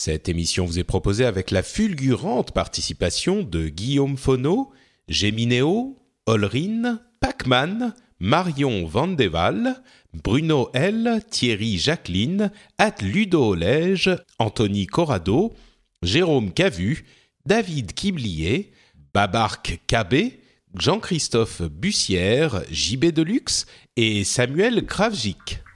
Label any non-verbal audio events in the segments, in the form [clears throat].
Cette émission vous est proposée avec la fulgurante participation de Guillaume Fono, Géminéo, Olrine, Pacman, Marion Vandeval, Bruno L, Thierry Jacqueline, At Ludo Olège, Anthony Corrado, Jérôme Cavu, David Kiblier, Babark Cabé, Jean-Christophe Bussière, JB Deluxe et Samuel Kravjik.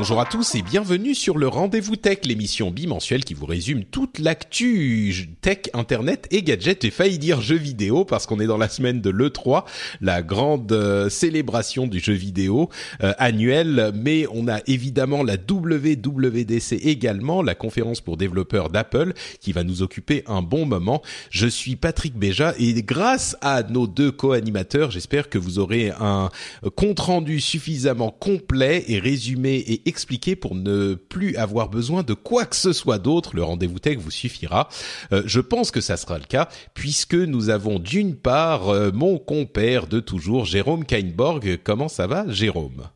Bonjour à tous et bienvenue sur le Rendez-vous Tech, l'émission bimensuelle qui vous résume toute l'actu tech, internet et gadgets. J'ai failli dire jeux vidéo parce qu'on est dans la semaine de l'E3, la grande euh, célébration du jeu vidéo euh, annuelle, mais on a évidemment la WWDC également, la conférence pour développeurs d'Apple qui va nous occuper un bon moment. Je suis Patrick Béja et grâce à nos deux co-animateurs, j'espère que vous aurez un compte-rendu suffisamment complet et résumé et expliqué pour ne plus avoir besoin de quoi que ce soit d'autre. Le rendez-vous tech vous suffira. Euh, je pense que ça sera le cas puisque nous avons d'une part euh, mon compère de toujours, Jérôme Kainborg. Comment ça va, Jérôme?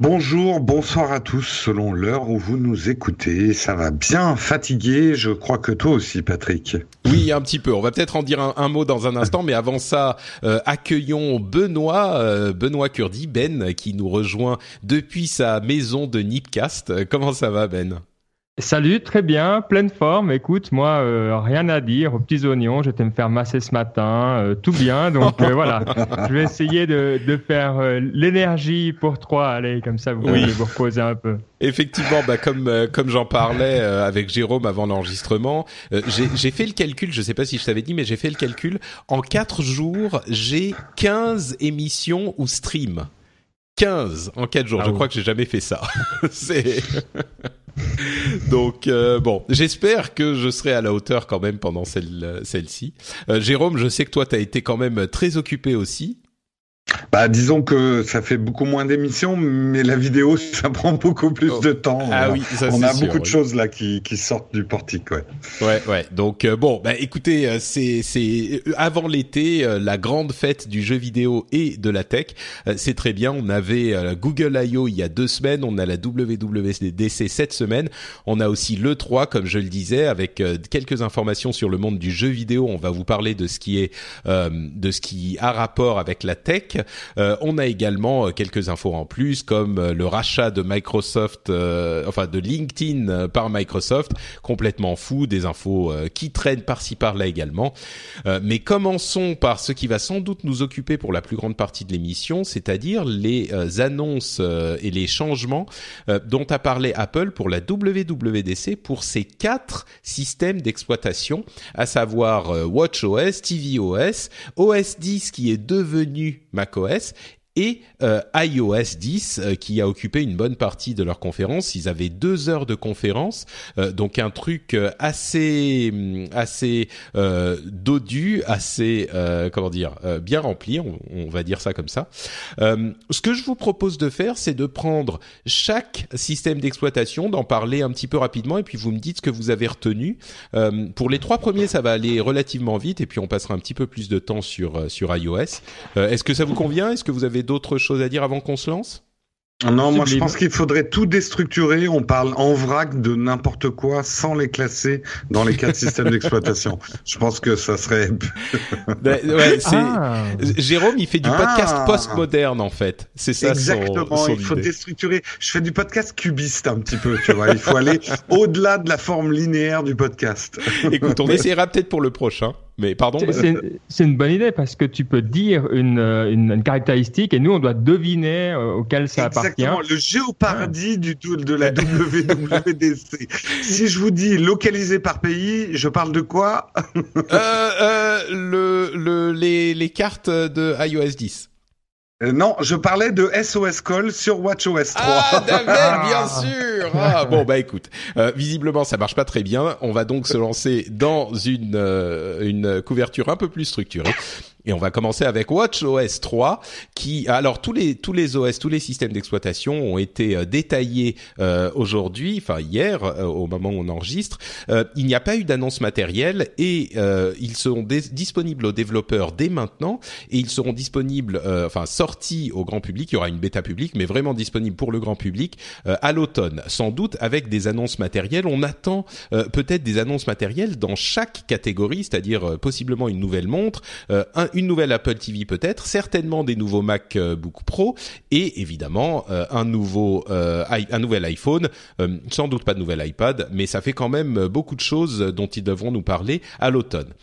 Bonjour, bonsoir à tous, selon l'heure où vous nous écoutez. Ça va bien fatigué, je crois que toi aussi, Patrick. Oui, un petit peu. On va peut-être en dire un, mot dans un instant, mais avant ça, euh, accueillons Benoît, euh, Benoît Curdi, Ben, qui nous rejoint depuis sa maison de Nipcast. Comment ça va, Ben? Salut, très bien, pleine forme. Écoute, moi, euh, rien à dire. Aux petits oignons, j'étais me faire masser ce matin, euh, tout bien. Donc euh, voilà, je vais essayer de, de faire l'énergie pour trois. Allez, comme ça, vous pouvez vous reposer un peu. Effectivement, bah comme comme j'en parlais avec Jérôme avant l'enregistrement, j'ai fait le calcul. Je sais pas si je t'avais dit, mais j'ai fait le calcul. En quatre jours, j'ai 15 émissions ou streams. 15 en 4 jours. Ah je crois que j'ai jamais fait ça. [laughs] C'est [laughs] [laughs] donc euh, bon, j'espère que je serai à la hauteur quand même pendant celle celle-ci. Euh, Jérôme, je sais que toi tu as été quand même très occupé aussi. Bah, disons que ça fait beaucoup moins d'émissions, mais la vidéo, ça prend beaucoup plus de temps. Ah oui, ça On a beaucoup de choses là qui, qui sortent du portique, ouais. Ouais, ouais. Donc euh, bon, bah écoutez, euh, c'est c'est euh, avant l'été, la grande fête du jeu vidéo et de la tech. c'est très bien. On avait Google I.O. il y a deux semaines, on a la WWDC cette semaine. On a aussi le 3, comme je le disais, avec quelques informations sur le monde du jeu vidéo. On va vous parler de ce qui est de ce qui a rapport avec la tech. Euh, on a également euh, quelques infos en plus, comme euh, le rachat de Microsoft, enfin de LinkedIn par Microsoft, complètement fou, des infos qui traînent par-ci par-là également. mais commençons par ce qui va sans doute nous occuper pour la plus grande partie de l'émission, c'est-à-dire les annonces et les changements dont a parlé Apple pour la WWDC pour ses quatre systèmes d'exploitation, à savoir WatchOS, tvOS, OS 10 qui est devenu macOS iOS et euh, iOS 10 euh, qui a occupé une bonne partie de leur conférence. Ils avaient deux heures de conférence, euh, donc un truc assez mm, assez dodu, assez comment dire bien rempli, on, on, va dire ça comme ça. ce que je vous propose de faire, c'est de prendre chaque système d'exploitation, d'en parler un petit peu rapidement, et puis vous me dites ce que vous avez retenu. pour les trois premiers, ça va aller relativement vite, et puis on passera un petit peu plus de temps sur sur iOS. Est-ce que ça vous convient? Est-ce que vous avez d'autres choses à dire avant qu'on se lance? Non, moi je pense qu'il faudrait tout déstructurer. On parle en vrac de n'importe quoi sans les classer dans les quatre [laughs] systèmes d'exploitation. Je pense que ça serait. [laughs] Ben, ouais, ah. Jérôme, il fait du podcast ah. post-moderne en fait. C'est ça. Exactement. il faut déstructurer. Je fais du podcast cubiste un petit peu. Tu vois, il faut aller [laughs] au-delà de la forme linéaire du podcast. Écoute, on essaiera peut-être pour le prochain. Mais pardon. C'est une bonne idée parce que tu peux dire une, une, caractéristique et nous on doit deviner euh, auquel ça appartient. Exactement, le géoparadis du de la WWDC. [laughs] si je vous dis localisé par pays, je parle de quoi? Euh, euh, le, le, les, les cartes de iOS 10. Euh, non, je parlais de SOS Call sur WatchOS 3. Ah, David, [laughs] bien sûr. Ah, bon bah écoute, euh, visiblement ça marche pas très bien. On va donc se lancer dans une euh, une couverture un peu plus structurée. Et on va commencer avec WatchOS 3, qui alors tous les tous les OS, tous les systèmes d'exploitation ont été euh, détaillés euh, aujourd'hui, enfin hier euh, au moment où on enregistre. il n'y a pas eu d'annonce matérielle et ils seront disponibles aux développeurs dès maintenant et ils seront disponibles, enfin sortis au grand public. Il y aura une bêta publique, mais vraiment disponible pour le grand public à l'automne, sans doute avec des annonces matérielles. On attend peut-être des annonces matérielles dans chaque catégorie, c'est-à-dire possiblement une nouvelle montre, un, une nouvelle Apple TV peut-être, certainement des nouveaux MacBook Pro et évidemment euh, euh, un nouvel iPhone, euh, sans doute pas de nouvel iPad, mais ça fait quand même beaucoup de choses dont ils devront nous parler à l'automne.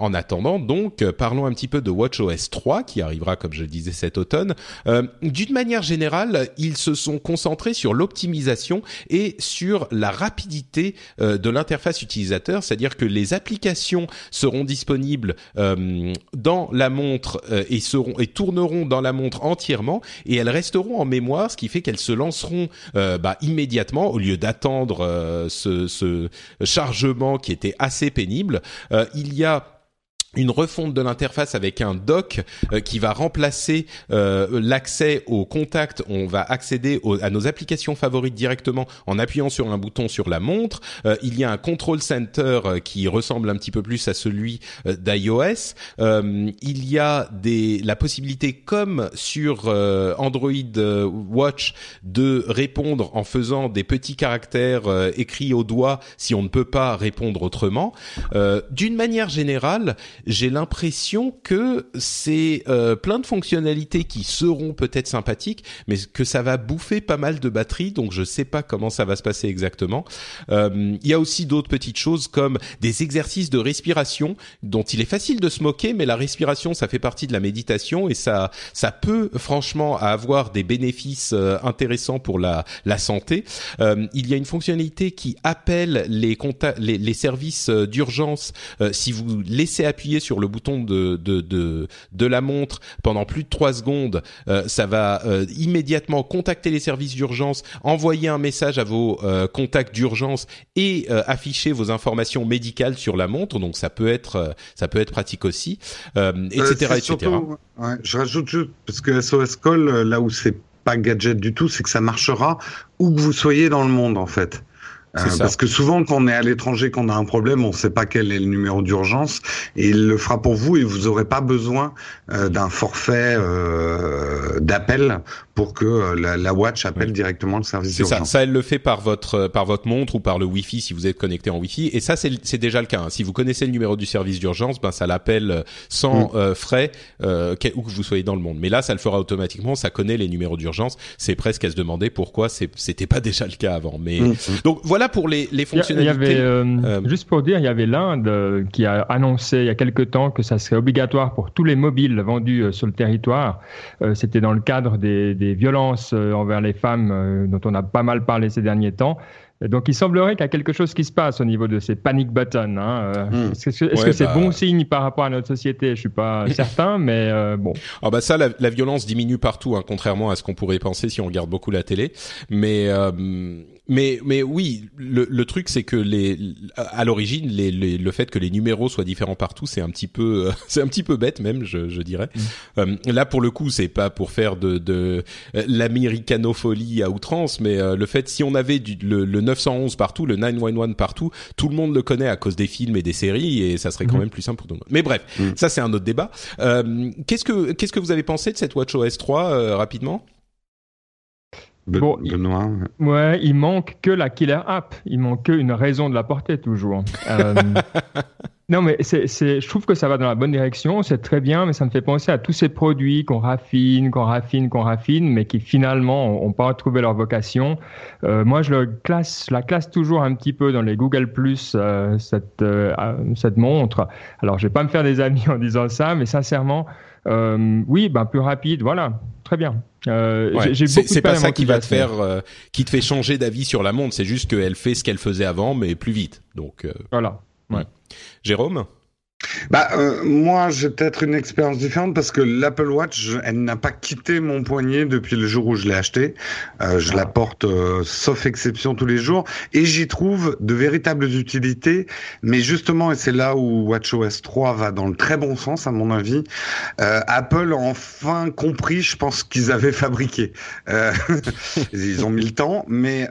En attendant, donc, euh, parlons un petit peu de WatchOS 3 qui arrivera, comme je le disais, cet automne. Euh, D'une manière générale, ils se sont concentrés sur l'optimisation et sur la rapidité euh, de l'interface utilisateur, c'est-à-dire que les applications seront disponibles dans la montre et seront et tourneront dans la montre entièrement et elles resteront en mémoire, ce qui fait qu'elles se lanceront bah, immédiatement au lieu d'attendre ce, ce chargement qui était assez pénible. il y a une refonte de l'interface avec un dock euh, qui va remplacer euh, l'accès au contact. On va accéder à nos applications favorites directement en appuyant sur un bouton sur la montre. Euh, il y a un control center qui ressemble un petit peu plus à celui d'iOS. il y a la possibilité, comme sur Android Watch, de répondre en faisant des petits caractères écrits au doigt si on ne peut pas répondre autrement. D'une manière générale, j'ai l'impression que c'est euh, plein de fonctionnalités qui seront peut-être sympathiques, mais que ça va bouffer pas mal de batterie, donc je sais pas comment ça va se passer exactement. Euh, il y a aussi d'autres petites choses comme des exercices de respiration dont il est facile de se moquer, mais la respiration ça fait partie de la méditation et ça ça peut franchement avoir des bénéfices euh, intéressants pour la la santé. il y a une fonctionnalité qui appelle les les, les services d'urgence si vous laissez appuyer sur le bouton de, de, de, de la montre pendant plus de 3 secondes, euh, ça va euh, immédiatement contacter les services d'urgence, envoyer un message à vos euh, contacts d'urgence et afficher vos informations médicales sur la montre. Donc ça peut être ça peut être pratique aussi, etc., etc. ouais, je rajoute juste parce que SOS Call là où c'est pas gadget du tout, c'est que ça marchera où que vous soyez dans le monde en fait. Euh, parce que souvent, quand on est à l'étranger, qu'on a un problème, on ne sait pas quel est le numéro d'urgence, et il le fera pour vous, et vous n'aurez pas besoin euh, d'un forfait euh, d'appel pour que euh, la, la, watch appelle directement le service d'urgence. C'est ça, ça elle le fait par votre par votre montre ou par le Wi-Fi si vous êtes connecté en Wi-Fi, et ça c'est déjà le cas. Hein. Si vous connaissez le numéro du service d'urgence, ben ça l'appelle sans mm. frais où que vous soyez dans le monde. Mais là, ça le fera automatiquement, ça connaît les numéros d'urgence. C'est presque à se demander pourquoi c'était pas [laughs] déjà le cas avant. Mais mm. donc voilà pour les, les fonctionnalités. Il y avait, euh, euh, juste pour dire, il y avait l'Inde euh, qui a annoncé il y a quelque temps que ça serait obligatoire pour tous les mobiles vendus sur le territoire. C'était dans le cadre des, des violences envers les femmes dont on a pas mal parlé ces derniers temps. Donc, il semblerait qu'il y a quelque chose qui se passe au niveau de ces panic buttons. Hein. Hmm. Est-ce que c'est bah, bon signe par rapport à notre société? Je suis pas [laughs] certain, mais bon. Ah bah ça, la, la violence diminue partout, hein, contrairement à ce qu'on pourrait penser si on regarde beaucoup la télé. Mais mais mais oui, le, le truc c'est que les à l'origine les, le fait que les numéros soient différents partout, c'est un petit peu [laughs] c'est un petit peu bête même, je, je dirais. Mm. Euh, là pour le coup, c'est pas pour faire de, de euh, l'américanopholie à outrance, mais euh, le fait si on avait du, le, le, 911 partout, le 911 partout, tout le monde le connaît à cause des films et des séries et ça serait quand mm. même plus simple pour tout le monde. Mais bref, mm. ça c'est un autre débat. qu'est-ce que qu'est-ce que vous avez pensé de cette WatchOS 3 rapidement? Bon, Benoît. ouais, il manque que la killer app. Il manque qu'une raison de la porter toujours. Euh, [laughs] non, mais c'est, c'est, je trouve que ça va dans la bonne direction. C'est très bien, mais ça me fait penser à tous ces produits qu'on raffine, qu'on raffine, qu'on raffine, mais qui finalement n'ont pas trouvé leur vocation. Euh, moi, je le classe, la classe toujours un petit peu dans les Google Plus euh, cette cette montre. Alors, je vais pas me faire des amis en disant ça, mais sincèrement. oui, ben plus rapide, voilà, très bien. Euh, c'est pas ça qui va te faire, euh, qui te fait changer d'avis sur la montre. C'est juste qu'elle fait ce qu'elle faisait avant, mais plus vite. Donc euh, voilà. Ouais. Jérôme. Bah euh, moi j'ai peut-être une expérience différente parce que l'Apple Watch elle n'a pas quitté mon poignet depuis le jour où je l'ai acheté. Euh, je la ah. porte euh, sauf exception tous les jours et j'y trouve de véritables utilités. Mais justement et c'est là où WatchOS 3 va dans le très bon sens à mon avis. Euh, Apple a enfin compris je pense qu'ils avaient fabriqué. Euh, [laughs] ils ont mis le temps mais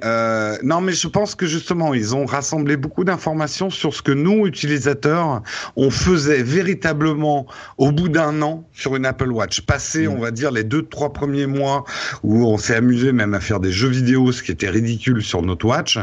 non mais je pense que justement ils ont rassemblé beaucoup d'informations sur ce que nous utilisateurs on faisait véritablement au bout d'un an sur une Apple Watch. Passé, mm. on va dire, les deux, trois premiers mois où on s'est amusé même à faire des jeux vidéo, ce qui était ridicule sur notre watch.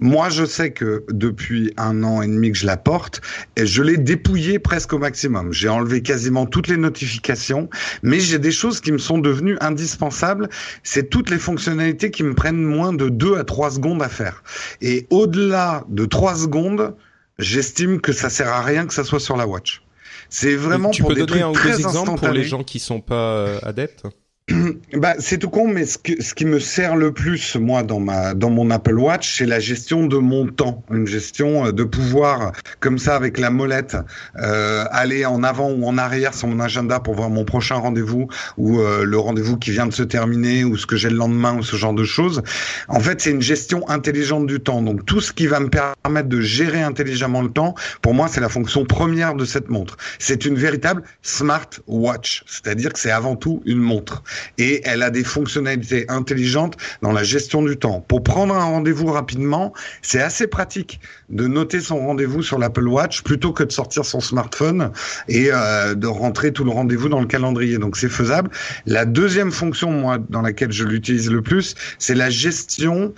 Moi, je sais que depuis un an et demi que je la porte, et je l'ai dépouillée presque au maximum. J'ai enlevé quasiment toutes les notifications, mais j'ai des choses qui me sont devenues indispensables. C'est toutes les fonctionnalités qui me prennent moins de deux à trois secondes à faire. Et au-delà de trois secondes, j'estime que ça sert à rien que ça soit sur la watch. C'est vraiment tu pour peux des donner trucs un ou deux exemples pour les gens qui sont pas euh, adeptes? [clears throat] bah, c'est tout con, mais ce, ce qui me sert le plus, moi, dans ma, dans mon Apple Watch, c'est la gestion de mon temps, une gestion euh, de pouvoir, comme ça, avec la molette, euh, aller en avant ou en arrière sur mon agenda pour voir mon prochain rendez-vous ou euh, le rendez-vous qui vient de se terminer ou ce que j'ai le lendemain ou ce genre de choses. En fait, c'est une gestion intelligente du temps. Donc, tout ce qui va me permettre de gérer intelligemment le temps, pour moi, c'est la fonction première de cette montre. C'est une véritable smart watch, c'est-à-dire que c'est avant tout une montre et elle a des fonctionnalités intelligentes dans la gestion du temps. Pour prendre un rendez-vous rapidement, c'est assez pratique de noter son rendez-vous sur l'Apple Watch plutôt que de sortir son smartphone et euh, de rentrer tout le rendez-vous dans le calendrier. Donc c'est faisable. La deuxième fonction, moi, dans laquelle je l'utilise le plus, c'est la gestion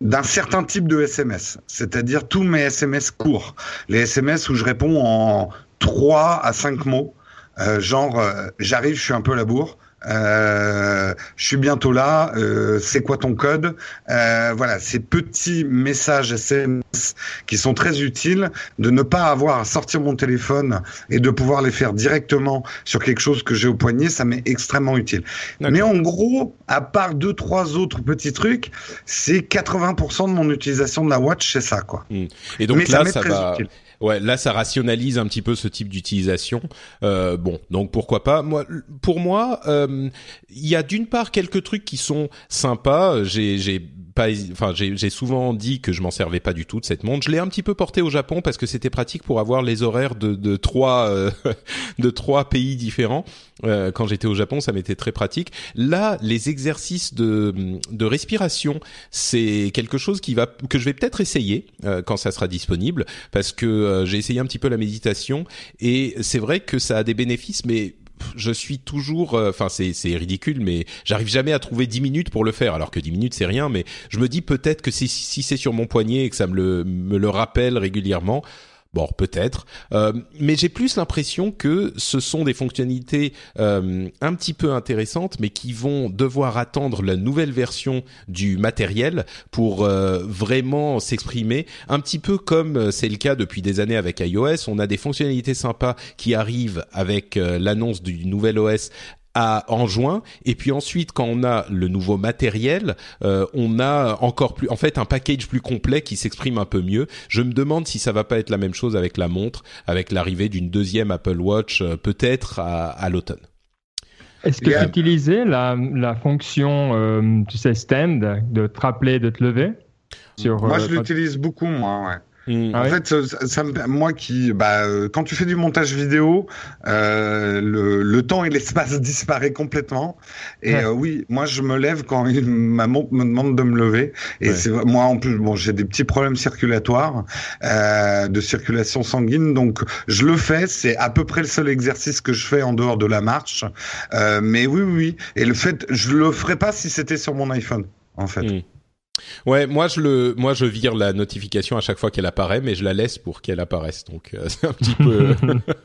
d'un certain type de SMS, c'est-à-dire tous mes SMS courts, les SMS où je réponds en 3 à 5 mots, euh, genre euh, j'arrive, je suis un peu à la bourre, euh, je suis bientôt là, euh, c'est quoi ton code? Euh, Voilà, ces petits messages SMS qui sont très utiles, de ne pas avoir à sortir mon téléphone et de pouvoir les faire directement sur quelque chose que j'ai au poignet, ça m'est extrêmement utile. Mais en gros, à part deux, trois autres petits trucs, c'est 80% de mon utilisation de la watch, c'est ça, quoi. Hmm. Et donc là, ça, va... Utile. Ouais, là ça rationalise un petit peu ce type d'utilisation. Euh, bon, donc pourquoi pas. Moi, pour moi, euh, il y a d'une part quelques trucs qui sont sympas. J'ai, j'ai pas, enfin, j'ai souvent dit que je m'en servais pas du tout de cette montre. Je l'ai un petit peu porté au Japon parce que c'était pratique pour avoir les horaires de, de trois, euh, [laughs] de trois pays différents. Euh, quand j'étais au Japon, ça m'était très pratique. Là, les exercices de, de respiration, c'est quelque chose qui va que je vais peut-être essayer euh, quand ça sera disponible, parce que j'ai essayé un petit peu la méditation et c'est vrai que ça a des bénéfices, mais je suis toujours, euh, enfin c'est ridicule, mais j'arrive jamais à trouver 10 minutes pour le faire. Alors que 10 minutes c'est rien, mais je me dis peut-être que si, si c'est sur mon poignet et que ça me le, me le rappelle régulièrement, Bon, peut-être, euh, mais j'ai plus l'impression que ce sont des fonctionnalités euh, un petit peu intéressantes, mais qui vont devoir attendre la nouvelle version du matériel pour euh, vraiment s'exprimer. Un petit peu comme c'est le cas depuis des années avec iOS, on a des fonctionnalités sympas qui arrivent avec l'annonce du nouvel OS en juin. Et puis ensuite quand on a le nouveau matériel euh, on a encore plus en fait un package plus complet qui s'exprime un peu mieux. Je me demande si ça va pas être la même chose avec la montre avec l'arrivée d'une deuxième Apple Watch euh, peut-être à, à l'automne. Est-ce que tu utilisais la, la fonction euh, tu sais stand de te rappeler de te lever? Sur, moi je l'utilise beaucoup moi ouais Mm. Ah en fait, ça, moi qui, bah, quand tu fais du montage vidéo, euh, le, le, temps et l'espace [laughs] disparaît complètement. Et euh, oui, moi je me lève quand [laughs] ma montre me demande de me lever. Et c'est moi en plus, bon, j'ai des petits problèmes circulatoires, euh, de circulation sanguine, donc je le fais. C'est à peu près le seul exercice que je fais en dehors de la marche. Euh, mais oui, oui. Et le fait, je le ferais pas si c'était sur mon iPhone, en fait. Mm. Ouais, moi je le, moi je vire la notification à chaque fois qu'elle apparaît, mais je la laisse pour qu'elle apparaisse. Donc euh, [laughs] c'est un petit peu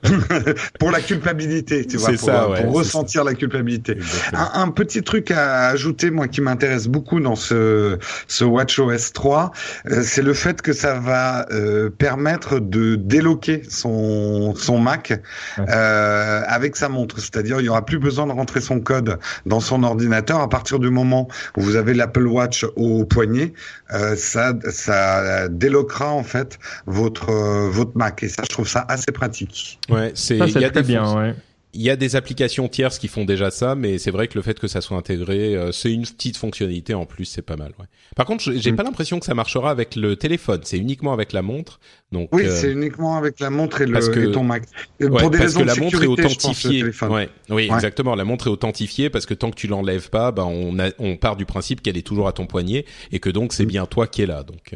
[laughs] pour la culpabilité, tu vois, pour, ça, pour ressentir la culpabilité. Un, petit truc à ajouter, moi qui m'intéresse beaucoup dans ce ce WatchOS 3, euh, c'est le fait que ça va euh, permettre de déloquer son son Mac avec sa montre. C'est-à-dire, il y aura plus besoin de rentrer son code dans son ordinateur à partir du moment où vous avez l'Apple Watch au euh, ça, ça déloquera en fait votre euh, votre Mac et ça, je trouve ça assez pratique. Ouais, c'est il y a des bien, ouais. Il y a des applications tierces qui font déjà ça, mais c'est vrai que le fait que ça soit intégré, euh, c'est une petite fonctionnalité en plus, c'est pas mal. Ouais. Par contre, j'ai mm. pas l'impression que ça marchera avec le téléphone. C'est uniquement avec la montre. Donc oui, c'est uniquement avec la montre et, le, ton Mac. Pour des parce que la montre est authentifiée. Ouais. Oui, exactement. La montre est authentifiée parce que tant que tu l'enlèves pas, bah on, a, on part du principe qu'elle est toujours à ton poignet et que donc c'est mm. bien toi qui es là. Donc.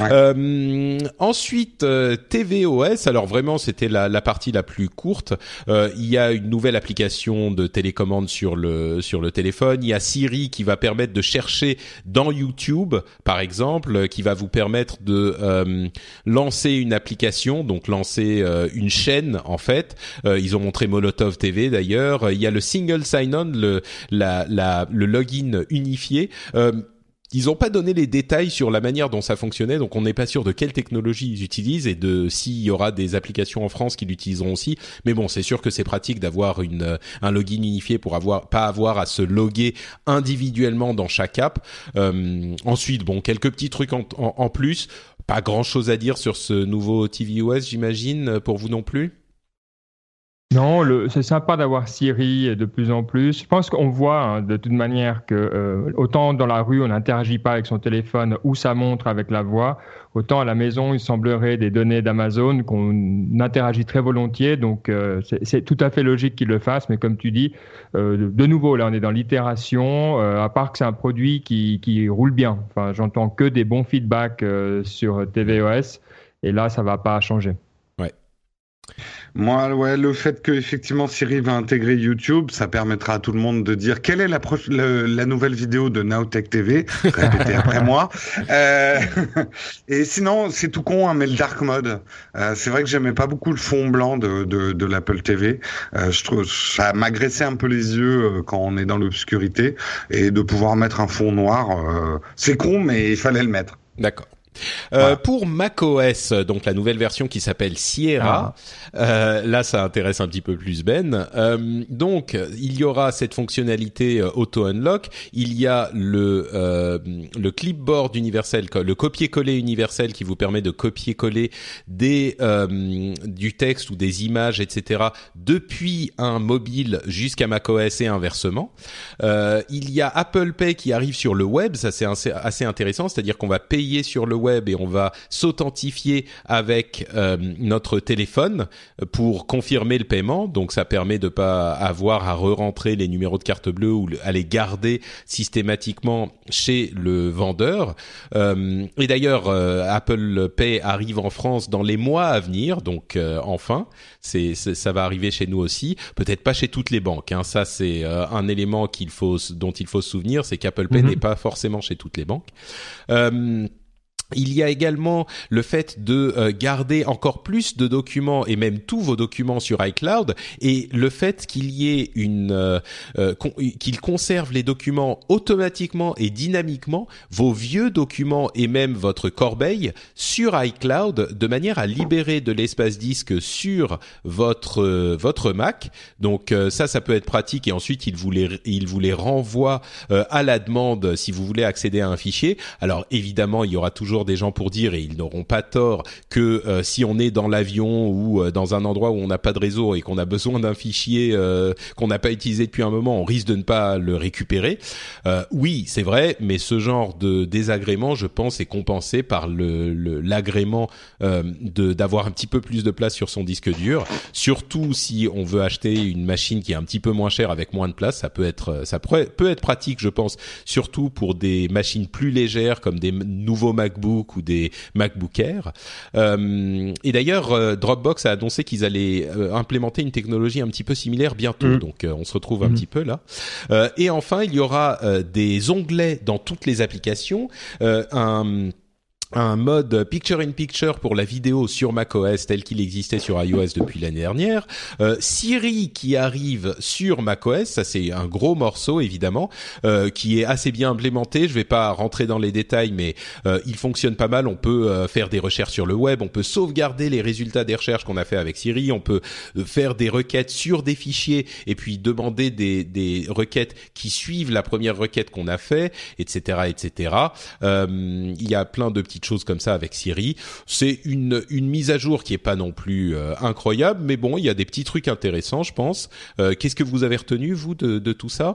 Euh. Euh, ensuite, euh, tvOS. Alors vraiment, c'était la, la, partie la plus courte. Euh, il y a une nouvelle application de télécommande sur le sur le téléphone. Il y a Siri qui va permettre de chercher dans YouTube, par exemple, qui va vous permettre de euh, lancer une application, donc lancer euh, une chaîne en fait. ils ont montré Molotov TV d'ailleurs. Il y a le single sign-on, le la, la, le login unifié. Ils n'ont pas donné les détails sur la manière dont ça fonctionnait, donc on n'est pas sûr de quelle technologie ils utilisent et de s'il y aura des applications en France qui l'utiliseront aussi. Mais bon, c'est sûr que c'est pratique d'avoir une un login unifié pour avoir pas avoir à se loguer individuellement dans chaque app. Euh, ensuite, bon, quelques petits trucs en, en plus. Pas grand chose à dire sur ce nouveau tvOS, j'imagine, pour vous non plus? Non, c'est sympa d'avoir Siri de plus en plus. Je pense qu'on voit hein, de toute manière que euh, autant dans la rue on n'interagit pas avec son téléphone ou sa montre avec la voix, autant à la maison il semblerait des données d'Amazon qu'on interagit très volontiers. Donc euh, c'est tout à fait logique qu'ils le fassent. Mais comme tu dis, euh, de nouveau là on est dans l'itération. à part que c'est un produit qui, roule bien. Enfin j'entends que des bons feedbacks sur tvOS et là ça va pas changer. Moi, ouais, le fait que effectivement Siri va intégrer YouTube, ça permettra à tout le monde de dire quelle est la, la nouvelle vidéo de Nowtech TV. Répétez [laughs] après moi. Euh, et sinon, c'est tout con, hein, mais le dark mode, euh, c'est vrai que j'aimais pas beaucoup le fond blanc de, de, de l'Apple TV. Euh, je trouve ça m'agressait un peu les yeux euh, quand on est dans l'obscurité et de pouvoir mettre un fond noir, euh, c'est con, mais il fallait le mettre. D'accord. Euh, Pour macOS, donc la nouvelle version qui s'appelle Sierra, ah. euh, là ça intéresse un petit peu plus Ben. Euh, donc il y aura cette fonctionnalité euh, auto unlock. Il y a le euh, le clipboard universel, le copier-coller universel qui vous permet de copier-coller des du texte ou des images, etc. depuis un mobile jusqu'à macOS et inversement. il y a Apple Pay qui arrive sur le web, ça c'est assez, assez intéressant, c'est-à-dire qu'on va payer sur le web et on va s'authentifier avec euh, notre téléphone pour confirmer le paiement. Donc ça permet de pas avoir à re-rentrer les numéros de carte bleue ou à les garder systématiquement chez le vendeur. Euh, et d'ailleurs, euh, Apple Pay arrive en France dans les mois à venir, donc enfin, c'est ça va arriver chez nous aussi. Peut-être pas chez toutes les banques. Hein. Ça c'est un élément qu'il faut dont il faut se souvenir, c'est qu'Apple Pay mhm. n'est pas forcément chez toutes les banques. Il y a également le fait de euh, garder encore plus de documents et même tous vos documents sur iCloud et le fait qu'il y ait une euh, euh, qu'il conserve les documents automatiquement et dynamiquement vos vieux documents et même votre corbeille sur iCloud de manière à libérer de l'espace disque sur votre votre Mac. Donc ça ça peut être pratique et ensuite il vous les il vous les renvoie à la demande si vous voulez accéder à un fichier. Alors évidemment, il y aura toujours encore des gens pour dire, et ils n'auront pas tort, que euh, si on est dans l'avion ou euh, dans un endroit où on n'a pas de réseau et qu'on a besoin d'un fichier euh, qu'on n'a pas utilisé depuis un moment, on risque de ne pas le récupérer. oui, c'est vrai, mais ce genre de désagrément, je pense, est compensé par le l'agrément de d'avoir un petit peu plus de place sur son disque dur. Surtout si on veut acheter une machine qui est un petit peu moins chère avec moins de place, ça peut être ça peut être pratique, je pense, surtout pour des machines plus légères comme des nouveaux MacBook ou des MacBook Air. Euh, et d'ailleurs, euh, Dropbox a annoncé qu'ils allaient euh, implémenter une technologie un petit peu similaire bientôt. Mm. Donc, on se retrouve un mm. petit peu là. et enfin, il y aura des onglets dans toutes les applications. un un mode picture in picture pour la vidéo sur macOS tel qu'il existait sur iOS depuis l'année dernière, euh, Siri qui arrive sur macOS, ça c'est un gros morceau évidemment, euh, qui est assez bien implémenté. Je vais pas rentrer dans les détails, mais euh, il fonctionne pas mal. On peut euh, faire des recherches sur le web, on peut sauvegarder les résultats des recherches qu'on a fait avec Siri, on peut euh, faire des requêtes sur des fichiers et puis demander des, des requêtes qui suivent la première requête qu'on a fait, etc., etc. il y a plein de petites choses comme ça avec Siri. C'est une, une mise à jour qui est pas non plus euh, incroyable, mais bon, il y a des petits trucs intéressants, je pense. Euh, qu'est-ce que vous avez retenu, vous, de, de tout ça?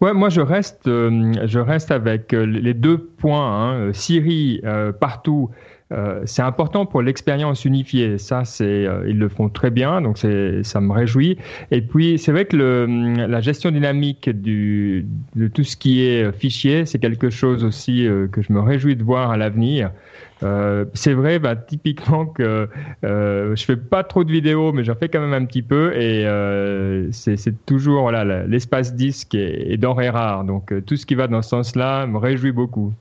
Ouais, moi je reste, euh, je reste avec les deux points. Hein. Siri partout euh, c'est important pour l'expérience unifiée. Ça, c'est euh, ils le font très bien, donc ça me réjouit. Et puis c'est vrai que le, la gestion dynamique de tout ce qui est fichier, c'est quelque chose aussi euh, que je me réjouis de voir à l'avenir. Euh, c'est vrai, bah, typiquement que euh, je fais pas trop de vidéos, mais j'en fais quand même un petit peu, et euh, c'est toujours voilà l'espace disque est, est denrée rare. Donc tout ce qui va dans ce sens-là me réjouit beaucoup.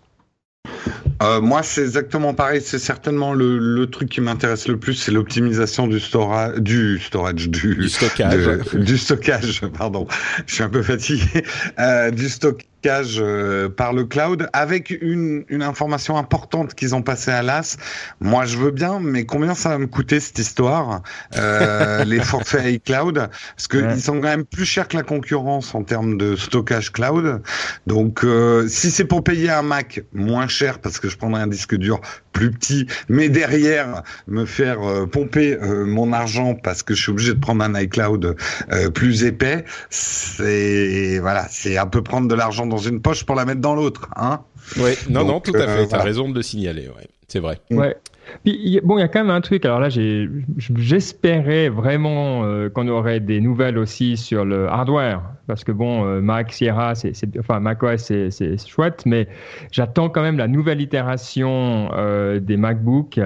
Euh, moi, c'est exactement pareil. C'est certainement le, le, truc qui m'intéresse le plus, c'est l'optimisation du storage, du storage, du, stockage, du stockage. [laughs] Pardon, je suis un peu fatigué. Euh, du stockage euh, par le cloud avec une, une information importante qu'ils ont passé à l'AS. Moi, je veux bien, mais combien ça va me coûter cette histoire euh, [laughs] Les forfaits iCloud? Parce qu'ils ils sont quand même plus chers que la concurrence en termes de stockage cloud. Donc, euh, si c'est pour payer un Mac moins cher, parce que je prendrai un disque dur plus petit, mais derrière me faire euh, pomper euh, mon argent parce que je suis obligé de prendre un iCloud euh, plus épais, c'est voilà, c'est un peu prendre de l'argent dans une poche pour la mettre dans l'autre, hein. Oui, non, non, tout à fait. T'as raison de le signaler, ouais. C'est vrai. Ouais. Puis, bon, il y a quand même un truc. Alors là, j'espérais vraiment euh, qu'on aurait des nouvelles aussi sur le hardware, parce que bon, euh, Mac Sierra, c'est, enfin macOS, c'est, c'est chouette, mais j'attends quand même la nouvelle itération euh, des MacBooks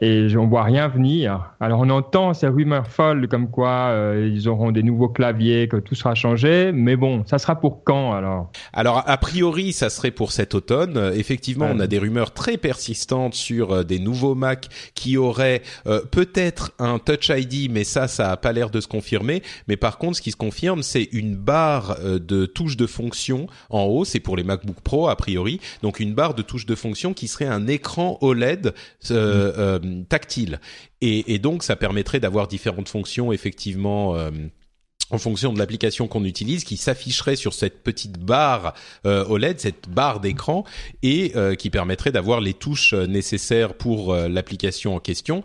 et on voit rien venir. Alors on entend ces rumeurs folles comme quoi ils auront des nouveaux claviers, que tout sera changé, mais bon, ça sera pour quand alors? Alors a priori, ça serait pour cet automne. Effectivement, on a des rumeurs très persistantes sur des nouveau Mac qui aurait euh, peut-être un Touch ID, mais ça, ça a pas l'air de se confirmer. Mais par contre, ce qui se confirme, c'est une barre euh, de touche de fonction en haut. C'est pour les MacBook Pro a priori. Donc une barre de touche de fonction qui serait un écran OLED euh, tactile. Et, et, donc ça permettrait d'avoir différentes fonctions effectivement en fonction de l'application qu'on utilise, qui s'afficherait sur cette petite barre euh, OLED, cette barre d'écran, et euh, qui permettrait d'avoir les touches euh, nécessaires pour euh, l'application en question.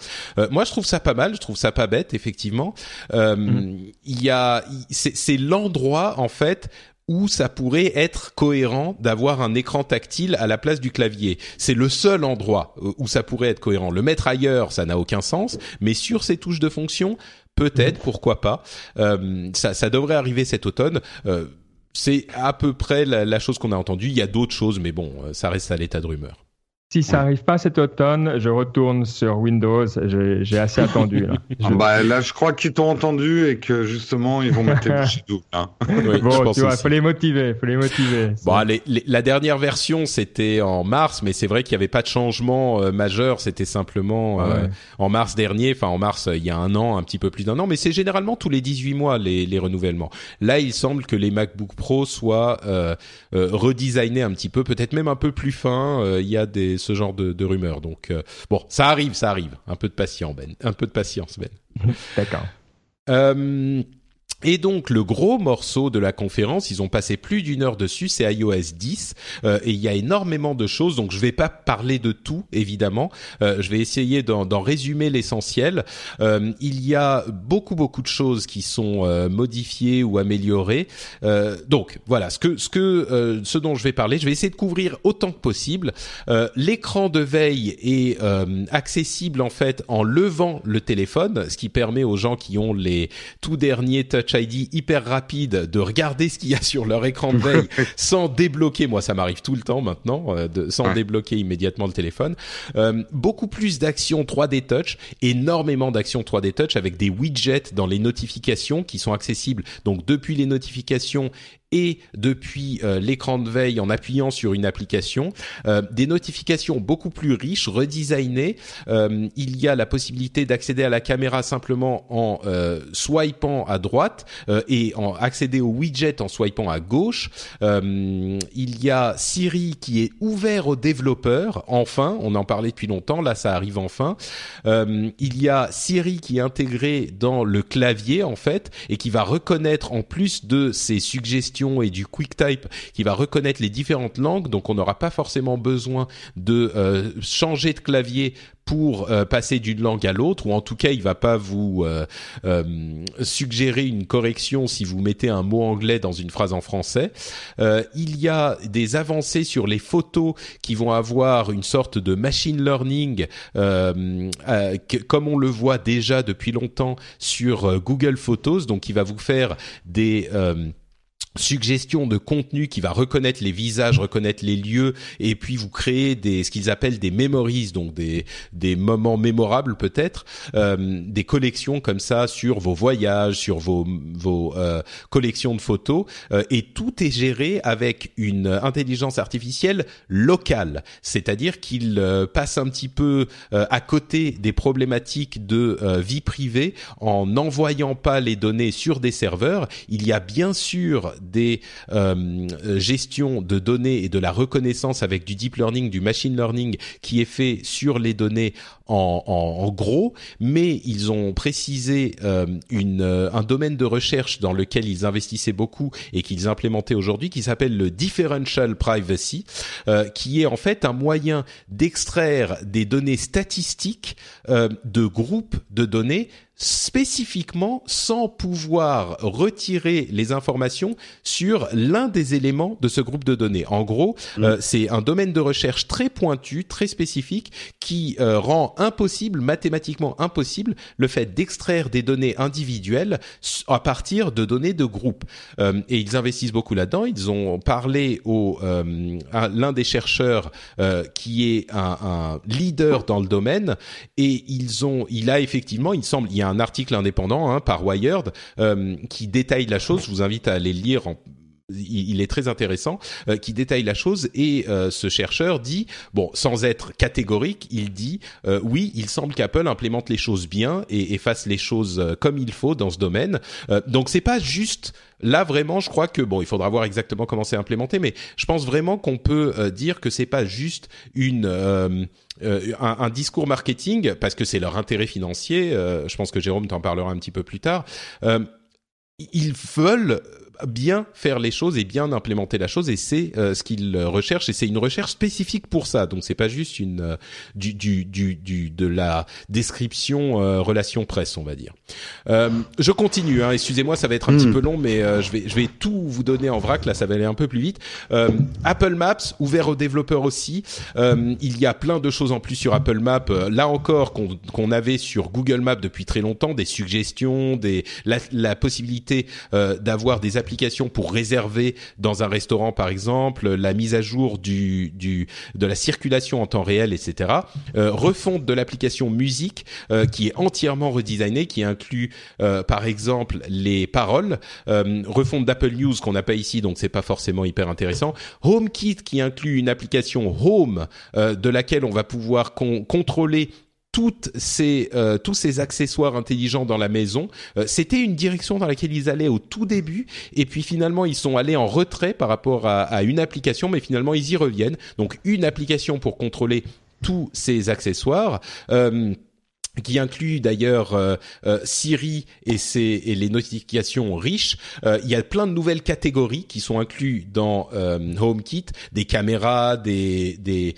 moi, je trouve ça pas mal, je trouve ça pas bête, effectivement. Mm. Il y a, c'est l'endroit en fait où ça pourrait être cohérent d'avoir un écran tactile à la place du clavier. C'est le seul endroit où ça pourrait être cohérent. Le mettre ailleurs, ça n'a aucun sens, mais sur ces touches de fonction, peut-être, pourquoi pas. Euh, ça, devrait arriver cet automne. Euh, c'est à peu près la, la chose qu'on a entendue. Il y a d'autres choses, mais bon, euh, ça reste à l'état de rumeur. Si ça n'arrive pas cet automne, je retourne sur Windows. J'ai assez attendu. Là, je... [laughs] bah, là je crois qu'ils t'ont entendu et que justement ils vont mettre les [laughs] bouchées hein. oui, bon, tu vois, faut les motiver, faut les motiver. [laughs] Bon, les, la dernière version c'était en mars, mais c'est vrai qu'il n'y avait pas de changement euh, majeur. C'était simplement euh, en mars dernier, enfin en mars il y a un an, un petit peu plus d'un an, mais c'est généralement tous les 18 mois les, les, renouvellements. Là, il semble que les MacBook Pro soient euh, euh redesignés un petit peu, peut-être même un peu plus fins. Euh, il y a des ce genre de, de rumeurs. Donc euh, bon, ça arrive, ça arrive. Un peu de patience, Ben. Un peu de patience, Ben. [laughs] D'accord. Euh, et donc le gros morceau de la conférence, ils ont passé plus d'une heure dessus, c'est iOS 10 euh, et il y a énormément de choses. Donc je vais pas parler de tout évidemment, euh, je vais essayer d'en résumer l'essentiel. Euh, il y a beaucoup beaucoup de choses qui sont euh, modifiées ou améliorées. Euh, donc voilà, ce que ce que ce dont je vais parler, je vais essayer de couvrir autant que possible. L'écran de veille est accessible en fait en levant le téléphone, ce qui permet aux gens qui ont les tout derniers touch ID hyper rapide de regarder ce qu'il y a sur leur écran de veille [laughs] sans débloquer. Moi, ça m'arrive tout le temps maintenant, euh, de, sans débloquer immédiatement le téléphone. Euh, beaucoup plus d'actions 3D Touch, énormément d'actions 3D Touch avec des widgets dans les notifications qui sont accessibles donc depuis les notifications et depuis euh, l'écran de veille en appuyant sur une application, euh, des notifications beaucoup plus riches, redesignées. Euh, il y a la possibilité d'accéder à la caméra simplement en swipant à droite et en accéder au widget en swipant à gauche. il y a Siri qui est ouvert aux développeurs. Enfin, on en parlait depuis longtemps. Là, ça arrive enfin. il y a Siri qui est intégré dans le clavier en fait et qui va reconnaître en plus de ses suggestions et du QuickType qui va reconnaître les différentes langues, donc on n'aura pas forcément besoin de euh, changer de clavier pour euh, passer d'une langue à l'autre, ou en tout cas, il va pas vous euh, suggérer une correction si vous mettez un mot anglais dans une phrase en français. il y a des avancées sur les photos qui vont avoir une sorte de machine learning, comme on le voit déjà depuis longtemps sur Google Photos, donc il va vous faire des suggestion de contenu qui va reconnaître les visages, reconnaître les lieux et puis vous créer des ce qu'ils appellent des memories donc des des moments mémorables peut-être euh, des collections comme ça sur vos voyages, sur vos vos euh, collections de photos euh, et tout est géré avec une intelligence artificielle locale, c'est-à-dire qu'il passe un petit peu à côté des problématiques de vie privée en n'envoyant pas les données sur des serveurs, il y a bien sûr des euh, gestions de données et de la reconnaissance avec du deep learning, du machine learning qui est fait sur les données en, en, gros, mais ils ont précisé euh, une, euh, un domaine de recherche dans lequel ils investissaient beaucoup et qu'ils implémentaient aujourd'hui, qui s'appelle le differential privacy, qui est en fait un moyen d'extraire des données statistiques de groupes de données spécifiquement sans pouvoir retirer les informations sur l'un des éléments de ce groupe de données. En gros, mm. euh, c'est un domaine de recherche très pointu, très spécifique, qui euh, rend impossible, mathématiquement impossible, le fait d'extraire des données individuelles à partir de données de groupe. Euh, et ils investissent beaucoup là-dedans. Ils ont parlé au l'un des chercheurs qui est un, un, leader dans le domaine, et ils ont, il a effectivement, il semble, il y a un article indépendant hein, par Wired euh, qui détaille la chose. Je vous invite à aller le lire il est très intéressant, euh, qui détaille la chose et euh, ce chercheur dit, bon, sans être catégorique, il dit, oui, il semble qu'Apple implémente les choses bien et, et, fasse les choses comme il faut dans ce domaine. donc c'est pas juste là vraiment, je crois que bon, il faudra voir exactement comment c'est implémenté, mais je pense vraiment qu'on peut dire que c'est pas juste une euh, un, discours marketing parce que c'est leur intérêt financier. Euh, je pense que Jérôme t'en parlera un petit peu plus tard. Euh, ils veulent bien faire les choses et bien implémenter la chose et c'est euh, ce qu'ils recherchent et c'est une recherche spécifique pour ça. Donc c'est pas juste une euh, du, du, du, du, de la description euh, relation presse on va dire. Je continue hein, excusez-moi ça va être un petit hmm. peu long mais je vais je vais tout vous donner en vrac. Là ça va aller un peu plus vite. Apple Maps ouvert aux développeurs aussi. Il y a plein de choses en plus sur Apple Maps. Là encore qu'on qu'on avait sur Google Maps depuis très longtemps des suggestions des la, la possibilité d'avoir des applications pour réserver dans un restaurant par exemple, la mise à jour du, du de la circulation en temps réel, etc. Euh, refonte de l'application musique euh, qui est entièrement redesignée, qui inclut euh, par exemple les paroles. Euh, refonte d'Apple News qu'on n'a pas ici, donc c'est pas forcément hyper intéressant. HomeKit qui inclut une application Home de laquelle on va pouvoir contrôler toutes ces, euh, tous ces accessoires intelligents dans la maison. Euh, c'était une direction dans laquelle ils allaient au tout début, et puis finalement ils sont allés en retrait par rapport à, à une application, mais finalement ils y reviennent. Donc une application pour contrôler tous ces accessoires. Euh, qui inclut d'ailleurs euh, euh, Siri et, ses, et les notifications riches. Euh, il y a plein de nouvelles catégories qui sont incluses dans HomeKit, des caméras, des des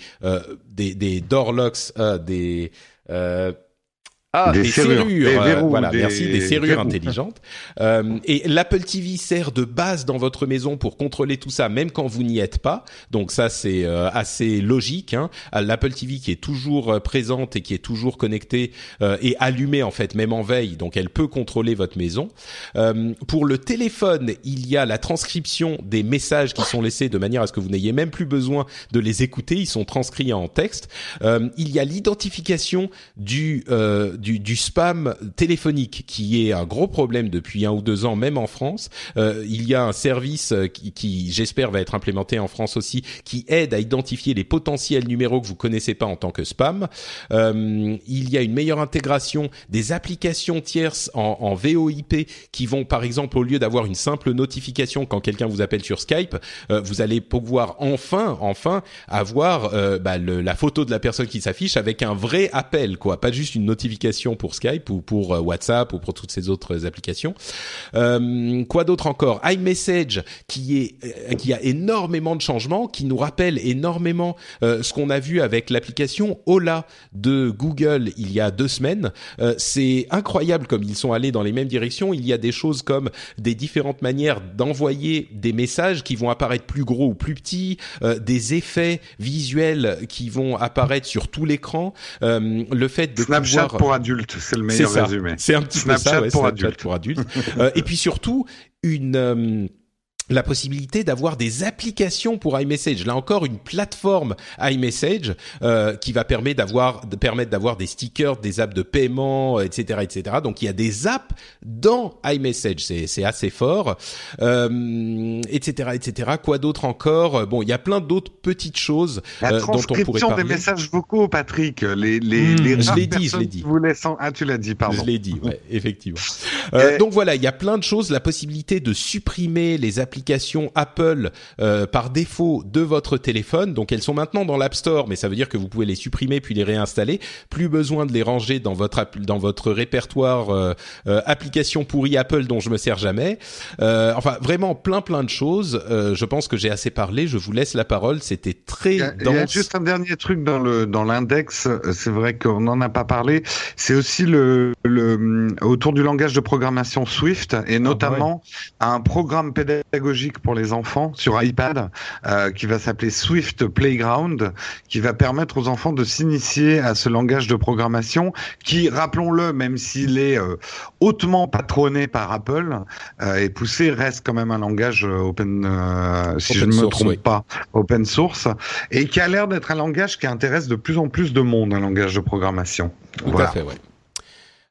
des, des door locks, des Uh, ah, des, serrures, euh, voilà, merci, des serrures intelligentes. Euh, et l'Apple TV sert de base dans votre maison pour contrôler tout ça, même quand vous n'y êtes pas. Donc ça, c'est euh, assez logique. Hein. L'Apple TV qui est toujours euh, présente et qui est toujours connectée et allumée en fait, même en veille. Donc elle peut contrôler votre maison. pour le téléphone, il y a la transcription des messages qui sont laissés de manière à ce que vous n'ayez même plus besoin de les écouter. Ils sont transcrits en texte. il y a l'identification du du, spam téléphonique qui est un gros problème depuis un ou deux ans, même en France. Euh, il y a un service euh, qui, j'espère, va être implémenté en France aussi, qui aide à identifier les potentiels numéros que vous connaissez pas en tant que spam. Euh, il y a une meilleure intégration des applications tierces en, en VoIP qui vont, par exemple, au lieu d'avoir une simple notification quand quelqu'un vous appelle sur Skype, vous allez pouvoir enfin, enfin avoir bah, la photo de la personne qui s'affiche avec un vrai appel, quoi, pas juste une notification pour Skype ou pour euh, WhatsApp ou pour toutes ces autres applications. Euh, quoi d'autre encore? iMessage qui est euh, qui a énormément de changements, qui nous rappelle énormément ce qu'on a vu avec l'application Ola de Google il y a deux semaines. c'est incroyable comme ils sont allés dans les mêmes directions. Il y a des choses comme des différentes manières d'envoyer des messages qui vont apparaître plus gros ou plus petits, des effets visuels qui vont apparaître sur tout l'écran, le fait de Snapchat pouvoir... pour c'est le meilleur résumé. C'est un petit peu ça, pour, adultes. pour adultes. euh, et puis surtout une euh, la possibilité d'avoir des applications pour iMessage. Là encore, une plateforme iMessage euh, qui va permettre d'avoir de permettre d'avoir des stickers, des apps de paiement, etc., etc. Donc il y a des apps dans iMessage, c'est c'est assez fort, euh, etc., etc. Quoi d'autre encore? Bon, il y a plein d'autres petites choses euh, dont on pourrait parler. des messages vocaux, Patrick. Les les, hmm, les je l'ai dit, je l'ai dit. Vous laissant... Ah, tu l'as dit, pardon. Je l'ai dit, ouais, effectivement. [laughs] Euh, donc voilà, il y a plein de choses. La possibilité de supprimer les applications applications Apple euh, par défaut de votre téléphone. Donc elles sont maintenant dans l'App Store, mais ça veut dire que vous pouvez les supprimer puis les réinstaller. Plus besoin de les ranger dans votre dans votre répertoire euh, euh, applications pourries Apple dont je me sers jamais. enfin vraiment plein plein de choses. je pense que j'ai assez parlé. Je vous laisse la parole. C'était très il y, a, juste un dernier truc dans le dans l'index. C'est vrai qu'on n'en a pas parlé. C'est aussi le, le autour du langage de programmation Swift et ah, notamment un programme pédagogique pour les enfants sur iPad euh, qui va s'appeler Swift Playground, qui va permettre aux enfants de s'initier à ce langage de programmation qui, rappelons-le, même s'il est euh, hautement patronné par Apple euh, et poussé, reste quand même un langage open, si je ne me trompe pas, open source, et qui a l'air d'être un langage qui intéresse de plus en plus de monde, un langage de programmation. Tout à fait, ouais.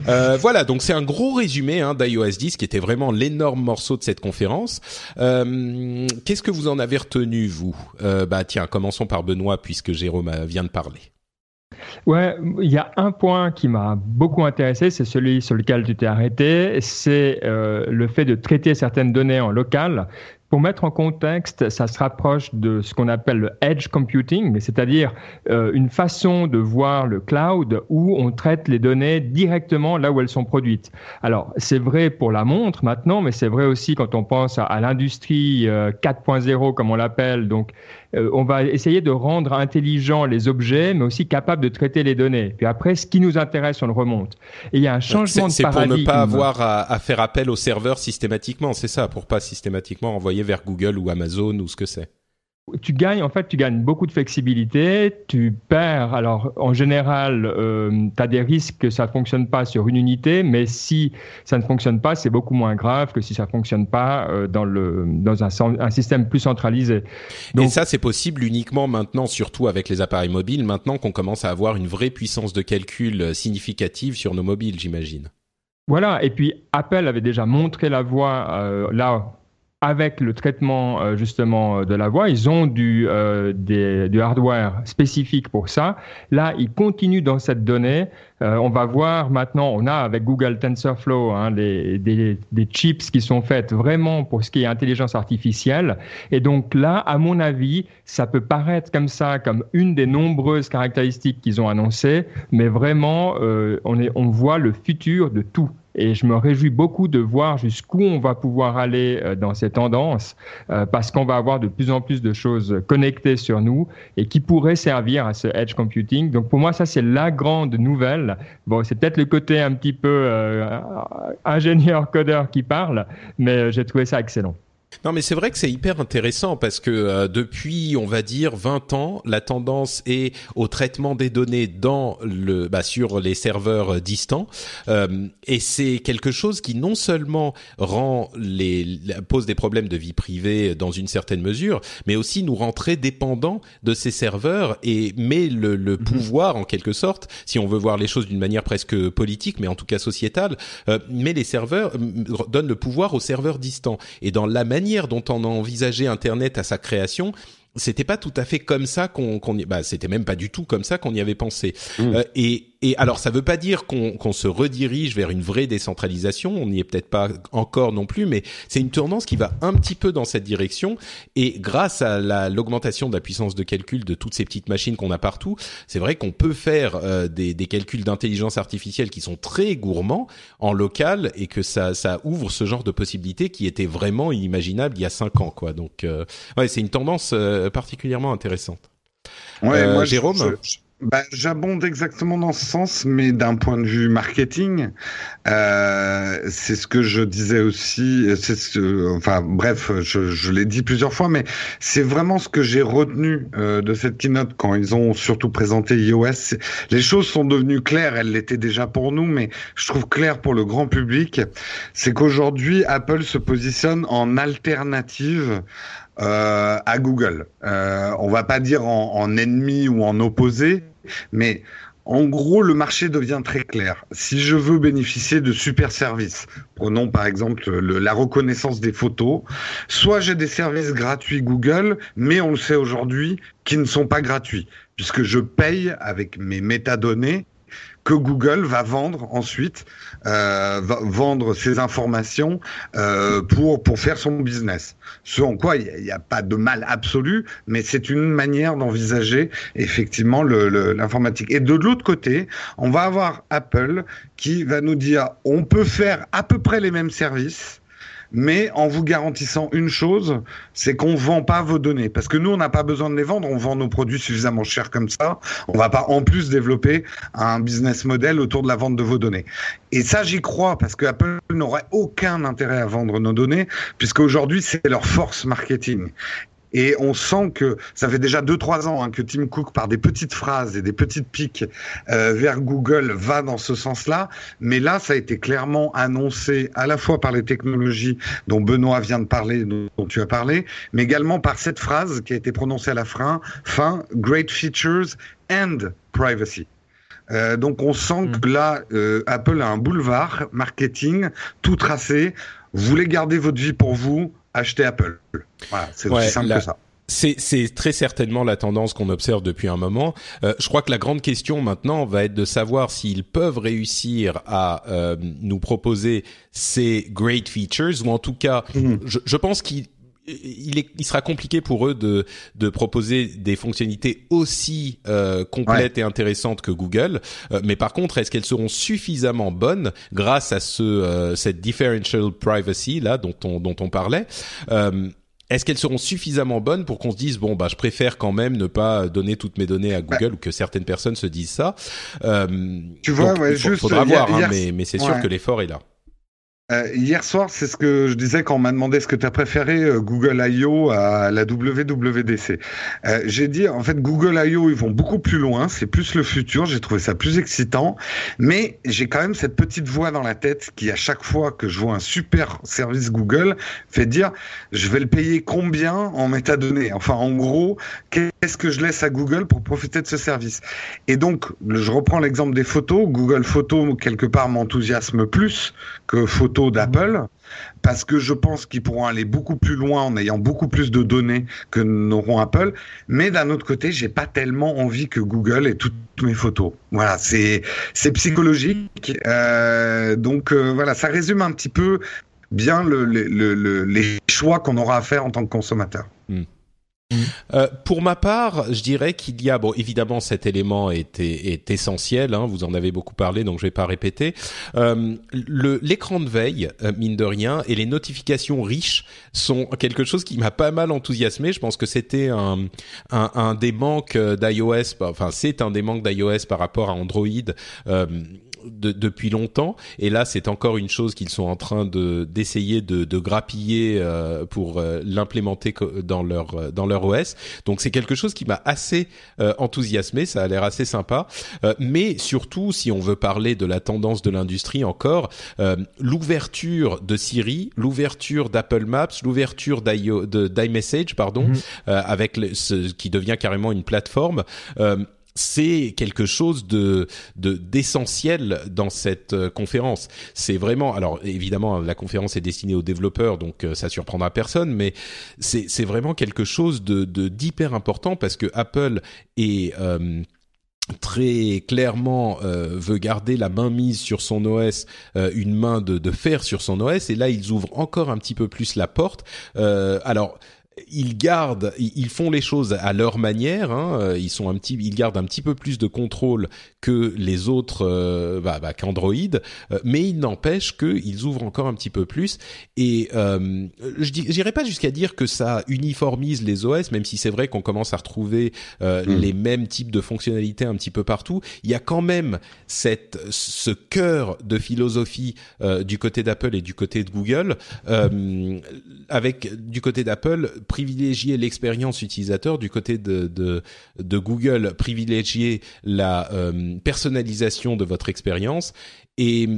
Euh, voilà, donc c'est un gros résumé hein, d'iOS 10 qui était vraiment l'énorme morceau de cette conférence. Euh, Qu'est-ce que vous en avez retenu, vous? Euh, Bah tiens, commençons par Benoît puisque Jérôme vient de parler. Ouais, il y a un point qui m'a beaucoup intéressé, c'est celui sur lequel tu t'es arrêté, c'est le fait de traiter certaines données en local. Pour mettre en contexte, ça se rapproche de ce qu'on appelle le edge computing, c'est-à-dire euh, une façon de voir le cloud où on traite les données directement là où elles sont produites. Alors, c'est vrai pour la montre maintenant, mais c'est vrai aussi quand on pense à, l'industrie 4.0 euh, comme on l'appelle, donc euh, on va essayer de rendre intelligents les objets, mais aussi capables de traiter les données. Puis après, ce qui nous intéresse, on le remonte. Et il y a un changement de paradigme. C'est pour ne pas avoir à, à, faire appel au serveur systématiquement, c'est ça, pour pas systématiquement envoyer vers Google ou Amazon ou ce que c'est tu gagnes, en fait, tu gagnes beaucoup de flexibilité, tu perds, alors en général, euh, tu as des risques que ça ne fonctionne pas sur une unité, mais si ça ne fonctionne pas, c'est beaucoup moins grave que si ça ne fonctionne pas euh, dans, le, dans un, un système plus centralisé. Donc, Et ça, c'est possible uniquement maintenant, surtout avec les appareils mobiles, maintenant qu'on commence à avoir une vraie puissance de calcul euh, significative sur nos mobiles, j'imagine. Voilà, et puis Apple avait déjà montré la voie euh, là avec le traitement euh, justement de la voix, ils ont du, euh, du hardware spécifique pour ça. Là, ils continuent dans cette donnée. Euh, on va voir maintenant, on a avec Google TensorFlow hein, des, des, chips qui sont faites vraiment pour ce qui est intelligence artificielle. Et donc là, à mon avis, ça peut paraître comme ça, comme une des nombreuses caractéristiques qu'ils ont annoncées, mais vraiment, on, est, on voit le futur de tout. Et je me réjouis beaucoup de voir jusqu'où on va pouvoir aller euh, dans ces tendances, euh, parce qu'on va avoir de plus en plus de choses connectées sur nous et qui pourraient servir à ce edge computing. Donc pour moi, ça c'est la grande nouvelle. Bon, c'est peut-être le côté un petit peu euh, ingénieur codeur qui parle, mais j'ai trouvé ça excellent. Non, mais c'est vrai que c'est hyper intéressant parce que euh, depuis, on va dire, 20 ans, la tendance est au traitement des données dans le, bah, sur les serveurs euh, distants, euh, et c'est quelque chose qui non seulement rend les pose des problèmes de vie privée dans une certaine mesure, mais aussi nous rend très dépendants de ces serveurs et met le, le mhm. pouvoir en quelque sorte, si on veut voir les choses d'une manière presque politique, mais en tout cas sociétale, euh, met les serveurs donne le pouvoir aux serveurs distants et dans la manière dont on a envisagé Internet à sa création, c'était pas tout à fait comme ça qu'on, qu'on bah, c'était même pas du tout comme ça qu'on y avait pensé. Mmh. Euh, et et alors, ça veut pas dire qu'on se redirige vers une vraie décentralisation. On n'y est peut-être pas encore non plus, mais c'est une tendance qui va un petit peu dans cette direction. Et grâce à l'augmentation de la puissance de calcul de toutes ces petites machines qu'on a partout, c'est vrai qu'on peut faire euh, des, des, calculs d'intelligence artificielle qui sont très gourmands en local et que ça, ça ouvre ce genre de possibilités qui étaient vraiment inimaginables il y a cinq ans, quoi. Donc, euh, ouais, c'est une tendance euh, particulièrement intéressante. Ouais, moi, Jérôme. Bah, J'abonde exactement dans ce sens, mais d'un point de vue marketing, euh, c'est ce que je disais aussi. Ce, enfin bref, je, je l'ai dit plusieurs fois, mais c'est vraiment ce que j'ai retenu euh, de cette keynote quand ils ont surtout présenté iOS. Les choses sont devenues claires, elles l'étaient déjà pour nous, mais je trouve clair pour le grand public, c'est qu'aujourd'hui Apple se positionne en alternative euh, à Google. Euh, on va pas dire en, ennemi ou en opposé, mais en gros, le marché devient très clair. Si je veux bénéficier de super services, prenons par exemple le, la reconnaissance des photos, soit j'ai des services gratuits Google, mais on le sait aujourd'hui, qui ne sont pas gratuits, puisque je paye avec mes métadonnées que Google va vendre ensuite, euh, vendre ses informations euh, pour pour faire son business. Ce en quoi il n'y a, pas de mal absolu, mais c'est une manière d'envisager effectivement l'informatique. Et de l'autre côté, on va avoir Apple qui va nous dire on peut faire à peu près les mêmes services mais en vous garantissant une chose, c'est qu'on vend pas vos données. Parce que nous, on n'a pas besoin de les vendre, on vend nos produits suffisamment chers comme ça. On va pas en plus développer un business model autour de la vente de vos données. Et ça, j'y crois, parce que Apple n'aurait aucun intérêt à vendre nos données, puisque aujourd'hui, c'est leur force marketing. Et on sent que ça fait déjà 2-3 ans hein, que Tim Cook, par des petites phrases et des petites piques euh, vers Google, va dans ce sens-là. Mais là, ça a été clairement annoncé à la fois par les technologies dont Benoît vient de parler, dont tu as parlé, mais également par cette phrase qui a été prononcée à la fin, fin Great Features and Privacy. Euh, donc on sent hmm. que là, euh, Apple a un boulevard marketing tout tracé. Vous voulez garder votre vie pour vous, achetez Apple. Voilà, c'est aussi simple que ça. C'est très certainement la tendance qu'on observe depuis un moment. Euh, je crois que la grande question maintenant va être de savoir s'ils peuvent réussir à euh, nous proposer ces great features, ou en tout cas, mhm. je, je, pense qu'ils il, est, il sera compliqué pour eux de, de proposer des fonctionnalités aussi euh, complètes et intéressantes que Google. Euh, mais par contre, est-ce qu'elles seront suffisamment bonnes grâce à ce euh, cette differential privacy là dont on dont on parlait euh, est-ce qu'elles seront suffisamment bonnes pour qu'on se dise bon bah je préfère quand même ne pas donner toutes mes données à Google ou que certaines personnes se disent ça Tu vois, ouais, juste faudra voir, hein, mais, mais c'est sûr que l'effort est là. Euh, hier soir, c'est ce que je disais quand on m'a demandé ce que tu as préféré euh, Google I.O. à la WWDC. Euh, j'ai dit, en fait, Google I.O. ils vont beaucoup plus loin, c'est plus le futur, j'ai trouvé ça plus excitant, mais j'ai quand même cette petite voix dans la tête qui, à chaque fois que je vois un super service Google, fait dire, je vais le payer combien en métadonnées? Enfin, en gros, qu'est-ce que je laisse à Google pour profiter de ce service? Et donc, je reprends l'exemple des photos. Google Photos, quelque part, m'enthousiasme plus que Photos d'Apple parce que je pense qu'ils pourront aller beaucoup plus loin en ayant beaucoup plus de données que n'auront Apple. Mais d'un autre côté, j'ai pas tellement envie que Google ait toutes mes photos. Voilà, c'est c'est psychologique. Euh, donc euh, voilà, ça résume un petit peu bien le, le, les choix qu'on aura à faire en tant que consommateur. Hmm. Euh, pour ma part, je dirais qu'il y a, bon, évidemment, cet élément est, est, essentiel. Hein, vous en avez beaucoup parlé, donc je vais pas répéter. Euh, l'écran de veille, euh, mine de rien, et les notifications riches sont quelque chose qui m'a pas mal enthousiasmé. Je pense que c'était un, un, un, des manques d'iOS, enfin, c'est un des manques d'iOS par rapport à Android. Euh, depuis longtemps. Et là, c'est encore une chose qu'ils sont en train de d'essayer de, de, grappiller euh, pour euh, l'implémenter dans leur euh, dans leur OS. Donc c'est quelque chose qui m'a assez enthousiasmé. Ça a l'air assez sympa. mais surtout, si on veut parler de la tendance de l'industrie encore, l'ouverture de Siri, l'ouverture d'Apple Maps, l'ouverture d'iMessage, pardon, mhm. avec ce qui devient carrément une plateforme c'est quelque chose de d'essentiel dans cette euh, conférence. C'est vraiment alors évidemment la conférence est destinée aux développeurs donc euh, ça surprendra personne mais c'est vraiment quelque chose de d'hyper important parce que Apple est euh, très clairement veut garder la main mise sur son OS, une main de, de fer sur son OS, et là ils ouvrent encore un petit peu plus la porte. alors ils gardent, ils font les choses à leur manière. Hein, euh, ils sont un petit, ils gardent un petit peu plus de contrôle que les autres, euh, bah, bah, qu'Android, euh, mais il n'empêche qu'ils ouvrent encore un petit peu plus. Et euh, je n'irai pas jusqu'à dire que ça uniformise les OS, même si c'est vrai qu'on commence à retrouver euh, hmm. les mêmes types de fonctionnalités un petit peu partout. Il y a quand même cette, ce cœur de philosophie du côté d'Apple et du côté de Google, avec du côté d'Apple privilégier l'expérience utilisateur, du côté de, Google privilégier la personnalisation de votre expérience. Et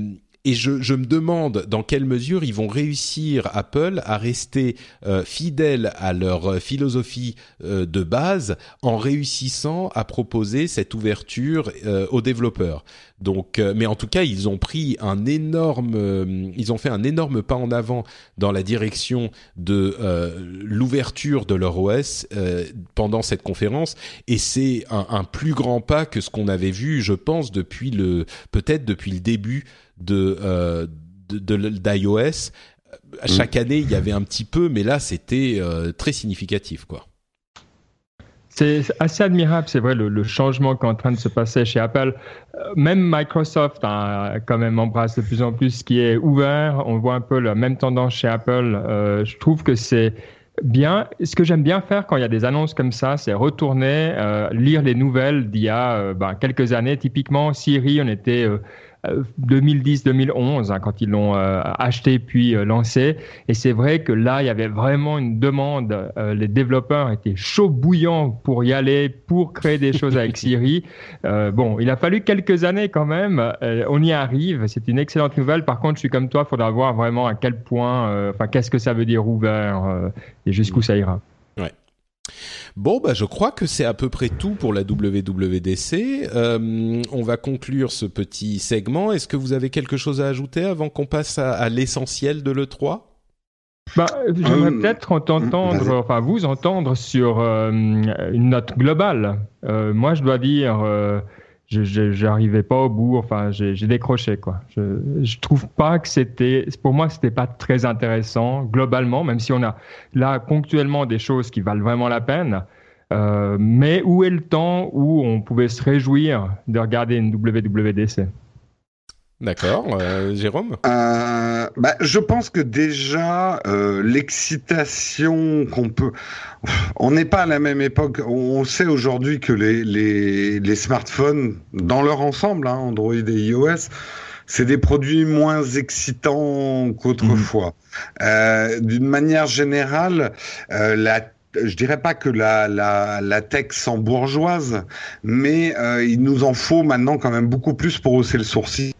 et je, je, me demande dans quelle mesure ils vont réussir Apple à rester euh, fidèles à leur philosophie euh, de base en réussissant à proposer cette ouverture euh, aux développeurs. Donc, euh, mais en tout cas, ils ont pris un énorme, euh, ils ont fait un énorme pas en avant dans la direction de euh, l'ouverture de leur OS pendant cette conférence, et c'est un, un, plus grand pas que ce qu'on avait vu, je pense, depuis le, peut-être depuis le début de d'iOS. Chaque mm. année, il y avait un petit peu, mais là, c'était très significatif, quoi. C'est assez admirable, c'est vrai, le, changement qui est en train de se passer chez Apple. Euh, même Microsoft a quand même embrasse de plus en plus ce qui est ouvert. On voit un peu la même tendance chez Apple. Euh, je trouve que c'est bien. Ce que j'aime bien faire quand il y a des annonces comme ça, c'est retourner, euh, lire les nouvelles d'il y a ben, quelques années. Typiquement, Siri, on était 2010-2011 hein, quand ils l'ont euh, acheté puis euh, lancé. Et c'est vrai que là, il y avait vraiment une demande. Euh, les développeurs étaient chauds bouillants pour y aller, pour créer des choses avec [laughs] Siri. bon, il a fallu quelques années quand même. on y arrive. C'est une excellente nouvelle. Par contre, je suis comme toi, il faudra voir vraiment à quel point, enfin, qu'est-ce que ça veut dire ouvert et jusqu'où ça ira. Bon, bah, je crois que c'est à peu près tout pour la WWDC. Euh, on va conclure ce petit segment. Est-ce que vous avez quelque chose à ajouter avant qu'on passe à, l'essentiel de l'E3 bah, J'aimerais euh, peut-être entendre, enfin vous entendre sur euh, une note globale. moi, je dois dire, je n'arrivais pas au bout. Enfin, j'ai décroché quoi. Je, je trouve pas que c'était, pour moi, c'était pas très intéressant globalement, même si on a là ponctuellement des choses qui valent vraiment la peine. Euh, mais où est le temps où on pouvait se réjouir de regarder une WWDC D'accord, euh, Jérôme? Euh, bah, Je pense que déjà, euh, l'excitation qu'on peut... On n'est pas à la même époque. On sait aujourd'hui que les, les, les, smartphones, dans leur ensemble, hein, Android et iOS, c'est des produits moins excitants qu'autrefois. Mmh. Euh, D'une manière générale, euh, la je dirais pas que la, la, la tech sans bourgeoise, mais euh, il nous en faut maintenant quand même beaucoup plus pour hausser le sourcil.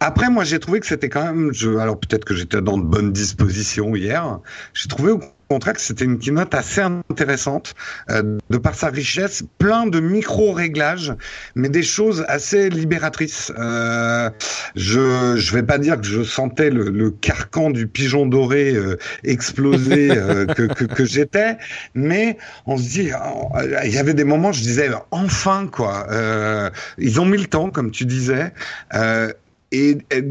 Après, moi, j'ai trouvé que c'était quand même, je, alors peut-être que j'étais dans de bonnes dispositions hier, j'ai trouvé contraire que c'était une keynote assez intéressante, euh, de par sa richesse, plein de micro-réglages, mais des choses assez libératrices. Euh, je je vais pas dire que je sentais le, le carcan du pigeon doré euh, exploser euh, [laughs] que, que, que j'étais, mais on se dit, il y avait des moments, je disais, enfin quoi. ils ont mis le temps, comme tu disais. et, et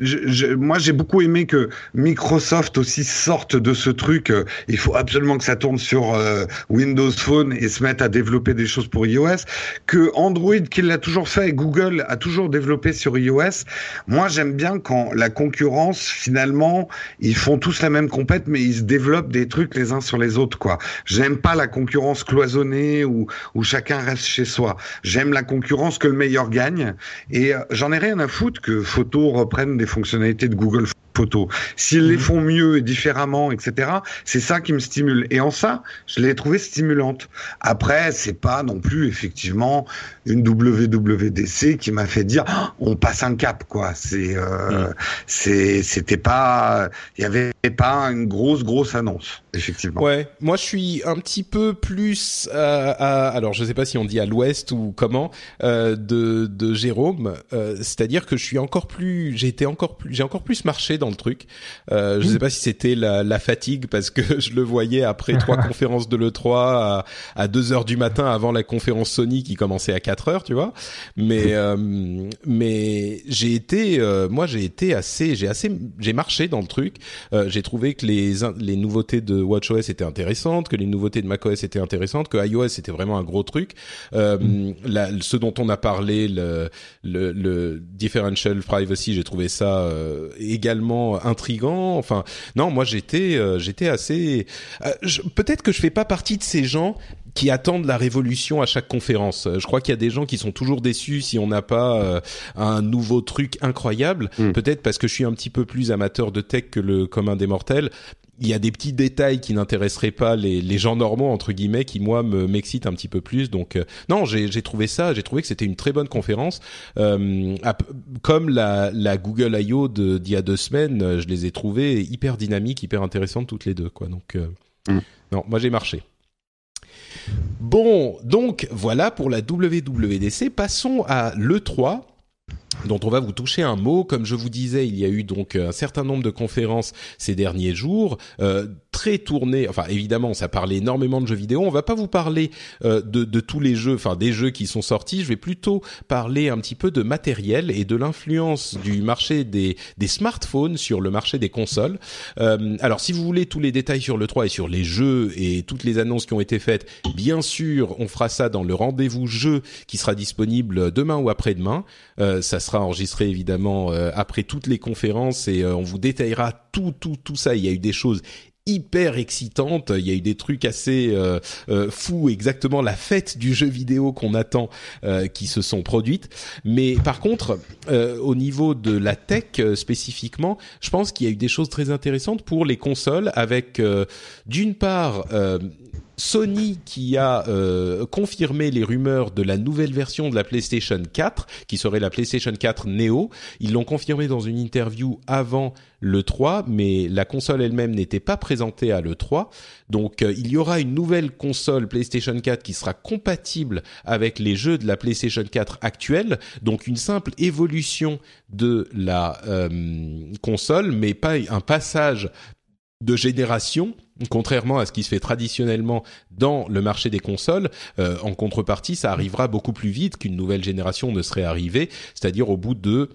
je, moi, j'ai beaucoup aimé que Microsoft aussi sorte de ce truc. Euh, il faut absolument que ça tourne sur euh, Windows Phone et se mette à développer des choses pour iOS. Que Android, qui l'a toujours fait, et Google a toujours développé sur iOS. Moi, j'aime bien quand la concurrence, finalement, ils font tous la même compète, mais ils se développent des trucs les uns sur les autres, quoi. J'aime pas la concurrence cloisonnée où, où chacun reste chez soi. J'aime la concurrence que le meilleur gagne. Et euh, j'en ai rien à foutre que Photo reprenne des fonctionnalités de Google Photos. S'ils les mhm. font mieux et différemment, etc., c'est ça qui me stimule. Et en ça, je l'ai trouvé stimulante. Après, c'est pas non plus effectivement une WWDC qui m'a fait dire oh, on passe un cap, quoi. C'est, euh, mhm. c'est, c'était pas, il y avait pas une grosse grosse annonce, effectivement. Ouais, moi je suis un petit peu plus, euh, à, alors je sais pas si on dit à l'ouest ou comment, euh, de, de Jérôme. Euh, c'est-à-dire que je suis encore plus, j'ai été encore plus, j'ai encore plus marché dans le truc. Euh, je sais pas si c'était la, la, fatigue parce que [laughs] je le voyais après trois [laughs] conférences de le 3 à, à 2 heures du matin avant la conférence Sony qui commençait à 4 heures, tu vois. Mais euh, mais j'ai été, euh, moi j'ai été assez, j'ai assez, j'ai marché dans le truc. Euh, j'ai trouvé que les les nouveautés de WatchOS étaient intéressantes, que les nouveautés de macOS étaient intéressantes, que iOS était vraiment un gros truc. Euh, mm. ce dont on a parlé, le le, le differential privacy, j'ai trouvé ça euh, intrigant. Enfin, non, moi j'étais euh, j'étais assez. Euh, peut-être que je fais pas partie de ces gens qui attendent la révolution à chaque conférence. Je crois qu'il y a des gens qui sont toujours déçus si on n'a pas un nouveau truc incroyable. Hmm. Peut-être parce que je suis un petit peu plus amateur de tech que le commun des mortels il y a des petits détails qui n'intéresseraient pas les, les, gens normaux entre guillemets qui moi me m'excitent un petit peu plus. Donc euh, non j'ai trouvé ça j'ai trouvé que c'était une très bonne conférence. Euh, comme la la Google I.O. d'il y a deux semaines euh, je les ai trouvées hyper dynamiques hyper intéressantes toutes les deux quoi. Donc euh, mm. non moi j'ai marché. Bon donc voilà pour la WWDC passons à le 3 dont on va vous toucher un mot. Comme je vous disais, il y a eu donc un certain nombre de conférences ces derniers jours, euh, très tournées. Enfin, évidemment, ça parlait énormément de jeux vidéo. On va pas vous parler euh, de, de, tous les jeux, enfin des jeux qui sont sortis. Je vais plutôt parler un petit peu de matériel et de l'influence du marché des, des smartphones sur le marché des consoles. Euh, alors, si vous voulez tous les détails sur le 3 et sur les jeux et toutes les annonces qui ont été faites, bien sûr, on fera ça dans le rendez-vous jeu qui sera disponible demain ou après-demain. Euh, ça sera enregistré évidemment euh, après toutes les conférences et euh, on vous détaillera tout, tout, tout ça. Il y a eu des choses hyper excitantes. Il y a eu des trucs assez euh, fous, exactement la fête du jeu vidéo qu'on attend, qui se sont produites. Mais par contre, au niveau de la tech spécifiquement, je pense qu'il y a eu des choses très intéressantes pour les consoles, avec d'une part Sony qui a euh, confirmé les rumeurs de la nouvelle version de la PlayStation 4, qui serait la PlayStation 4 Neo. Ils l'ont confirmé dans une interview avant le 3, mais la console elle-même n'était pas présentée à le 3. Donc euh, il y aura une nouvelle console PlayStation 4 qui sera compatible avec les jeux de la PlayStation 4 actuelle. Donc une simple évolution de la euh, console, mais pas un passage de génération contrairement à ce qui se fait traditionnellement dans le marché des consoles, euh, en contrepartie, ça arrivera beaucoup plus vite qu'une nouvelle génération ne serait arrivée, c'est-à-dire au bout de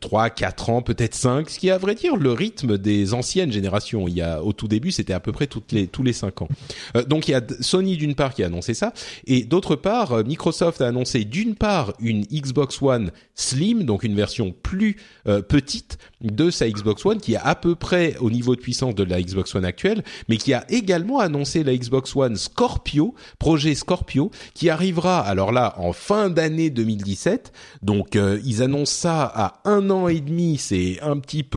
3, euh, 4 ans, peut-être 5, ce qui est à vrai dire le rythme des anciennes générations. Il y a au tout début, c'était à peu près toutes les tous les 5 ans. Euh, donc il y a Sony d'une part qui a annoncé ça et d'autre part euh, Microsoft a annoncé d'une part une Xbox One Slim, donc une version plus petite de sa Xbox One qui est à peu près au niveau de puissance de la Xbox One actuelle, mais qui a également annoncé la Xbox One Scorpio, projet Scorpio qui arrivera alors là en fin d'année 2017. Donc ils annoncent ça à un an et demi, c'est un petit peu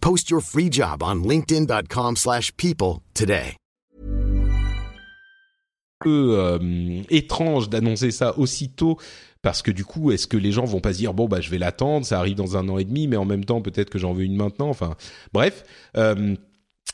Post your free job on linkedin.com/people today. peu euh, étrange d'annoncer ça aussitôt parce que du coup, est-ce que les gens vont pas se dire bon bah je vais l'attendre, ça arrive dans un an et demi, mais en même temps peut-être que j'en veux une maintenant. Enfin, bref. Euh,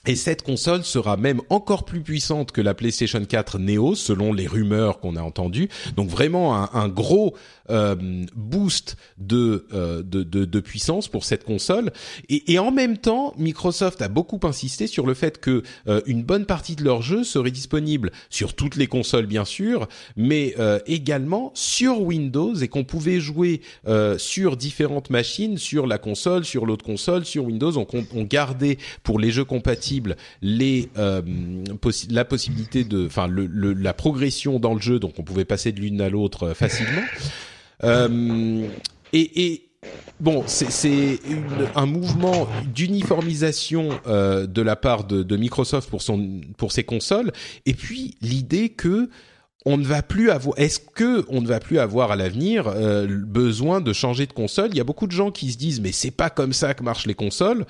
et cette console sera même encore plus puissante que la PlayStation 4 Neo, selon les rumeurs qu'on a entendues. Donc vraiment un, gros euh, boost de, euh, de, de, puissance pour cette console. Et, et, en même temps, Microsoft a beaucoup insisté sur le fait que euh, une bonne partie de leurs jeux serait disponible sur toutes les consoles, bien sûr, mais euh, également sur Windows et qu'on pouvait jouer euh, sur différentes machines, sur la console, sur l'autre console, sur Windows. On, on gardait pour les jeux compatibles euh, la possibilité de, enfin la progression dans le jeu, donc on pouvait passer de l'une à l'autre euh, facilement. [laughs] Euh, et, bon, c'est un mouvement d'uniformisation de la part de, Microsoft pour son pour ses consoles, et puis l'idée que on ne va plus avoir. Est-ce que on ne va plus avoir à l'avenir besoin de changer de console? Il y a beaucoup de gens qui se disent mais c'est pas comme ça que marchent les consoles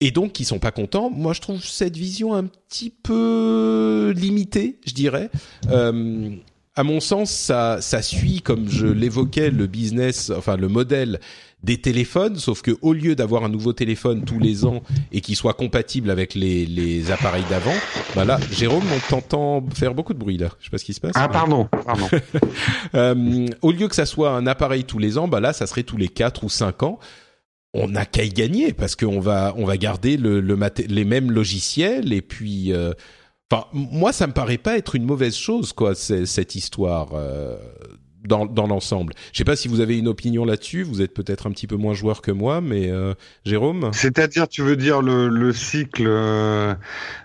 et donc qui sont pas contents. Moi, je trouve cette vision un petit peu limitée, je dirais. Euh, à mon sens, ça, ça suit, comme je l'évoquais, le business, enfin le modèle des téléphones, sauf que au lieu d'avoir un nouveau téléphone tous les ans et qui soit compatible avec les, les appareils d'avant, bah là, Jérôme, on t'entend faire beaucoup de bruit là. Je sais pas ce qui se passe. Ah pardon, pardon. [laughs] euh, au lieu que ça soit un appareil tous les ans, bah là, ça serait tous les quatre ou cinq ans on n'a qu'à y gagner parce qu'on va on va garder le, le les mêmes logiciels et puis euh, enfin moi ça me paraît pas être une mauvaise chose quoi cette histoire euh, dans, dans l'ensemble. Je sais pas si vous avez une opinion là-dessus. Vous êtes peut-être un petit peu moins joueur que moi, mais euh, Jérôme? C'est-à-dire, tu veux dire le, le cycle. Euh,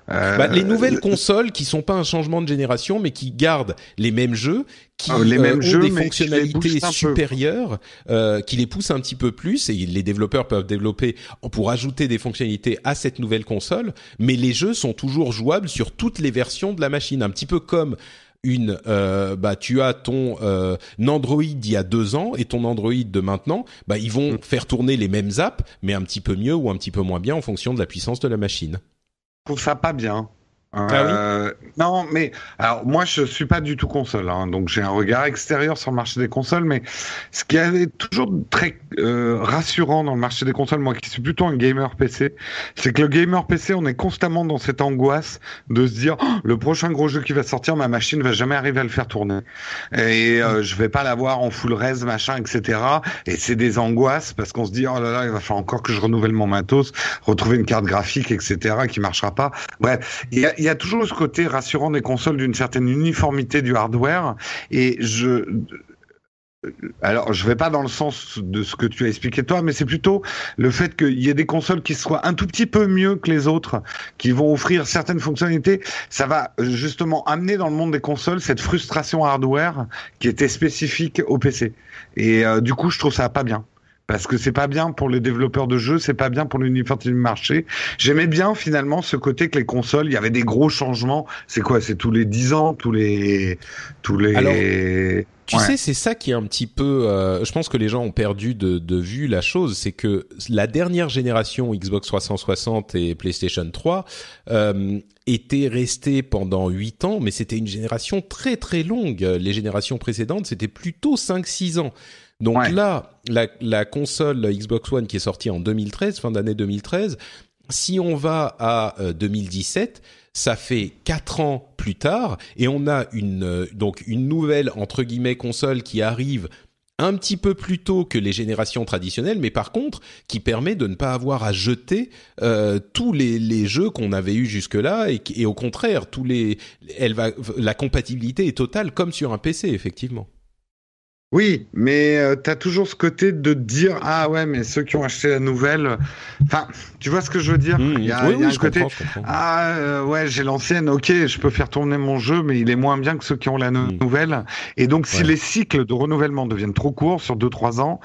bah, les nouvelles consoles qui sont pas un changement de génération, mais qui gardent les mêmes jeux, qui oh, les mêmes ont jeux, des fonctionnalités supérieures, euh, qui les poussent un petit peu plus, et les développeurs peuvent développer pour ajouter des fonctionnalités à cette nouvelle console. Mais les jeux sont toujours jouables sur toutes les versions de la machine, un petit peu comme une, euh, bah tu as ton euh, Android d'il y a deux ans et ton Android de maintenant, bah ils vont faire tourner les mêmes apps, mais un petit peu mieux ou un petit peu moins bien en fonction de la puissance de la machine. Je trouve ça pas bien. Ah euh, non, mais alors moi je suis pas du tout console, hein, donc j'ai un regard extérieur sur le marché des consoles. Mais ce qui est toujours très euh, rassurant dans le marché des consoles, moi qui suis plutôt un gamer PC, c'est que le gamer PC, on est constamment dans cette angoisse de se dire oh, le prochain gros jeu qui va sortir, ma machine va jamais arriver à le faire tourner et euh, je vais pas l'avoir en full res, machin, etc. Et c'est des angoisses parce qu'on se dit oh là là, il va falloir encore que je renouvelle mon matos, retrouver une carte graphique, etc. qui marchera pas. Bref, il y a il y a toujours ce côté rassurant des consoles d'une certaine uniformité du hardware. Et je, alors, je vais pas dans le sens de ce que tu as expliqué toi, mais c'est plutôt le fait qu'il y ait des consoles qui soient un tout petit peu mieux que les autres, qui vont offrir certaines fonctionnalités. Ça va justement amener dans le monde des consoles cette frustration hardware qui était spécifique au PC. Et euh, du coup, je trouve ça pas bien parce que c'est pas bien pour les développeurs de jeux, c'est pas bien pour l'uniformité du marché. J'aimais bien finalement ce côté que les consoles, il y avait des gros changements. C'est quoi C'est tous les 10 ans, tous les tous les Alors, tu ouais. sais, c'est ça qui est un petit peu. Euh, je pense que les gens ont perdu de, de vue la chose, c'est que la dernière génération Xbox 360 et PlayStation 3 euh, était restée pendant 8 ans, mais c'était une génération très très longue. Les générations précédentes, c'était plutôt 5-6 ans. Donc ouais. là, la, la, console Xbox One qui est sortie en 2013, fin d'année 2013, si on va à 2017, ça fait quatre ans plus tard et on a une donc une nouvelle entre guillemets console qui arrive un petit peu plus tôt que les générations traditionnelles, mais par contre qui permet de ne pas avoir à jeter euh, tous les, les jeux qu'on avait eu jusque-là et, et, au contraire tous les elle va la compatibilité est totale comme sur un PC effectivement. Oui, mais euh, tu as toujours ce côté de dire ah ouais, mais ceux qui ont acheté la nouvelle, enfin, tu vois ce que je veux dire? Mmh, Il y a, oui, il y a oui, un côté ah euh, ouais, j'ai l'ancienne, ok, je peux faire tourner mon jeu, mais il est moins bien que ceux qui ont la mmh. nouvelle. Et donc, si Ouais. les cycles de renouvellement deviennent trop courts sur deux trois ans,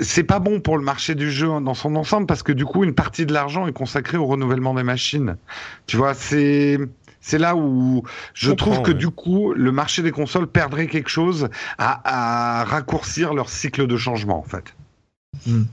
c'est pas bon pour le marché du jeu dans son ensemble parce que du coup, une partie de l'argent est consacrée au renouvellement des machines. Tu vois, c'est c'est là où je trouve que ouais. du coup, le marché des consoles perdrait quelque chose à, à raccourcir leur cycle de changement, en fait. Je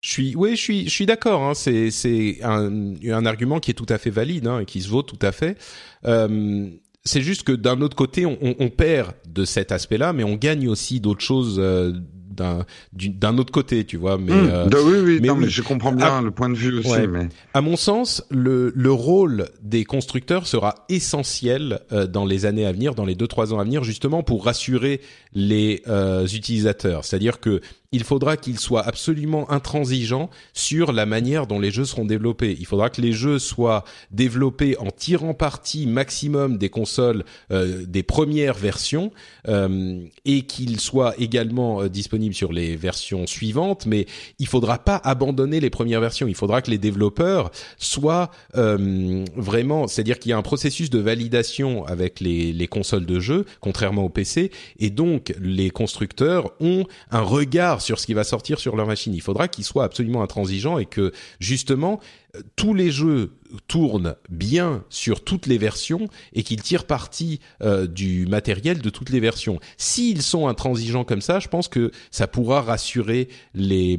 suis, oui, je suis, je suis d'accord. Hein, c'est, c'est un, un argument qui est tout à fait valide hein, et qui se vaut tout à fait. Euh, c'est juste que d'un autre côté, on, on, on perd de cet aspect-là, mais on gagne aussi d'autres choses euh, d'un, du- d'un autre côté, tu vois. Mais Hum, euh, de- oui, oui, mais non, oui. mais je comprends bien Ah, le point de vue aussi, ouais. mais À mon sens, le, le rôle des constructeurs sera essentiel euh, dans les années à venir, dans les deux trois ans à venir, justement pour rassurer les euh, utilisateurs. C'est-à-dire que il faudra qu'ils soient absolument intransigeants sur la manière dont les jeux seront développés. Il faudra que les jeux soient développés en tirant parti maximum des consoles euh, des premières versions euh, et qu'ils soient également euh, disponibles sur les versions suivantes. Mais il faudra pas abandonner les premières versions. Il faudra que les développeurs soient vraiment, c'est-à-dire qu'il y a un processus de validation avec les, les consoles de jeux, contrairement au PC, et donc les constructeurs ont un regard sur ce qui va sortir sur leur machine. Il faudra qu'ils soient absolument intransigeants et que justement euh, tous les jeux tournent bien sur toutes les versions et qu'ils tirent parti euh, du matériel de toutes les versions. S'ils sont intransigeants comme ça, je pense que ça pourra rassurer les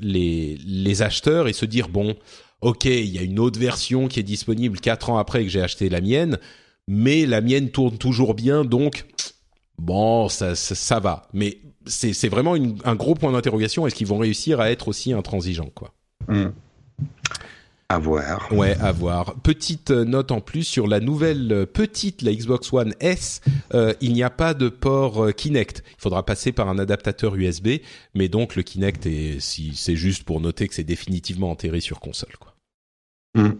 les acheteurs et se dire bon, ok, il y a une autre version qui est disponible quatre ans après que j'ai acheté la mienne, mais la mienne tourne toujours bien, donc bon, ça ça, ça va. Mais c'est vraiment une- un gros point d'interrogation. Est-ce qu'ils vont réussir à être aussi intransigeants quoi? Hum. à voir. Ouais, à voir. Petite euh, note en plus sur la nouvelle euh, petite, la Xbox One S. euh, il n'y a pas de port Kinect. Il faudra passer par un adaptateur USB, mais donc le Kinect est, si c'est juste pour noter que c'est définitivement enterré sur console, quoi. Mm.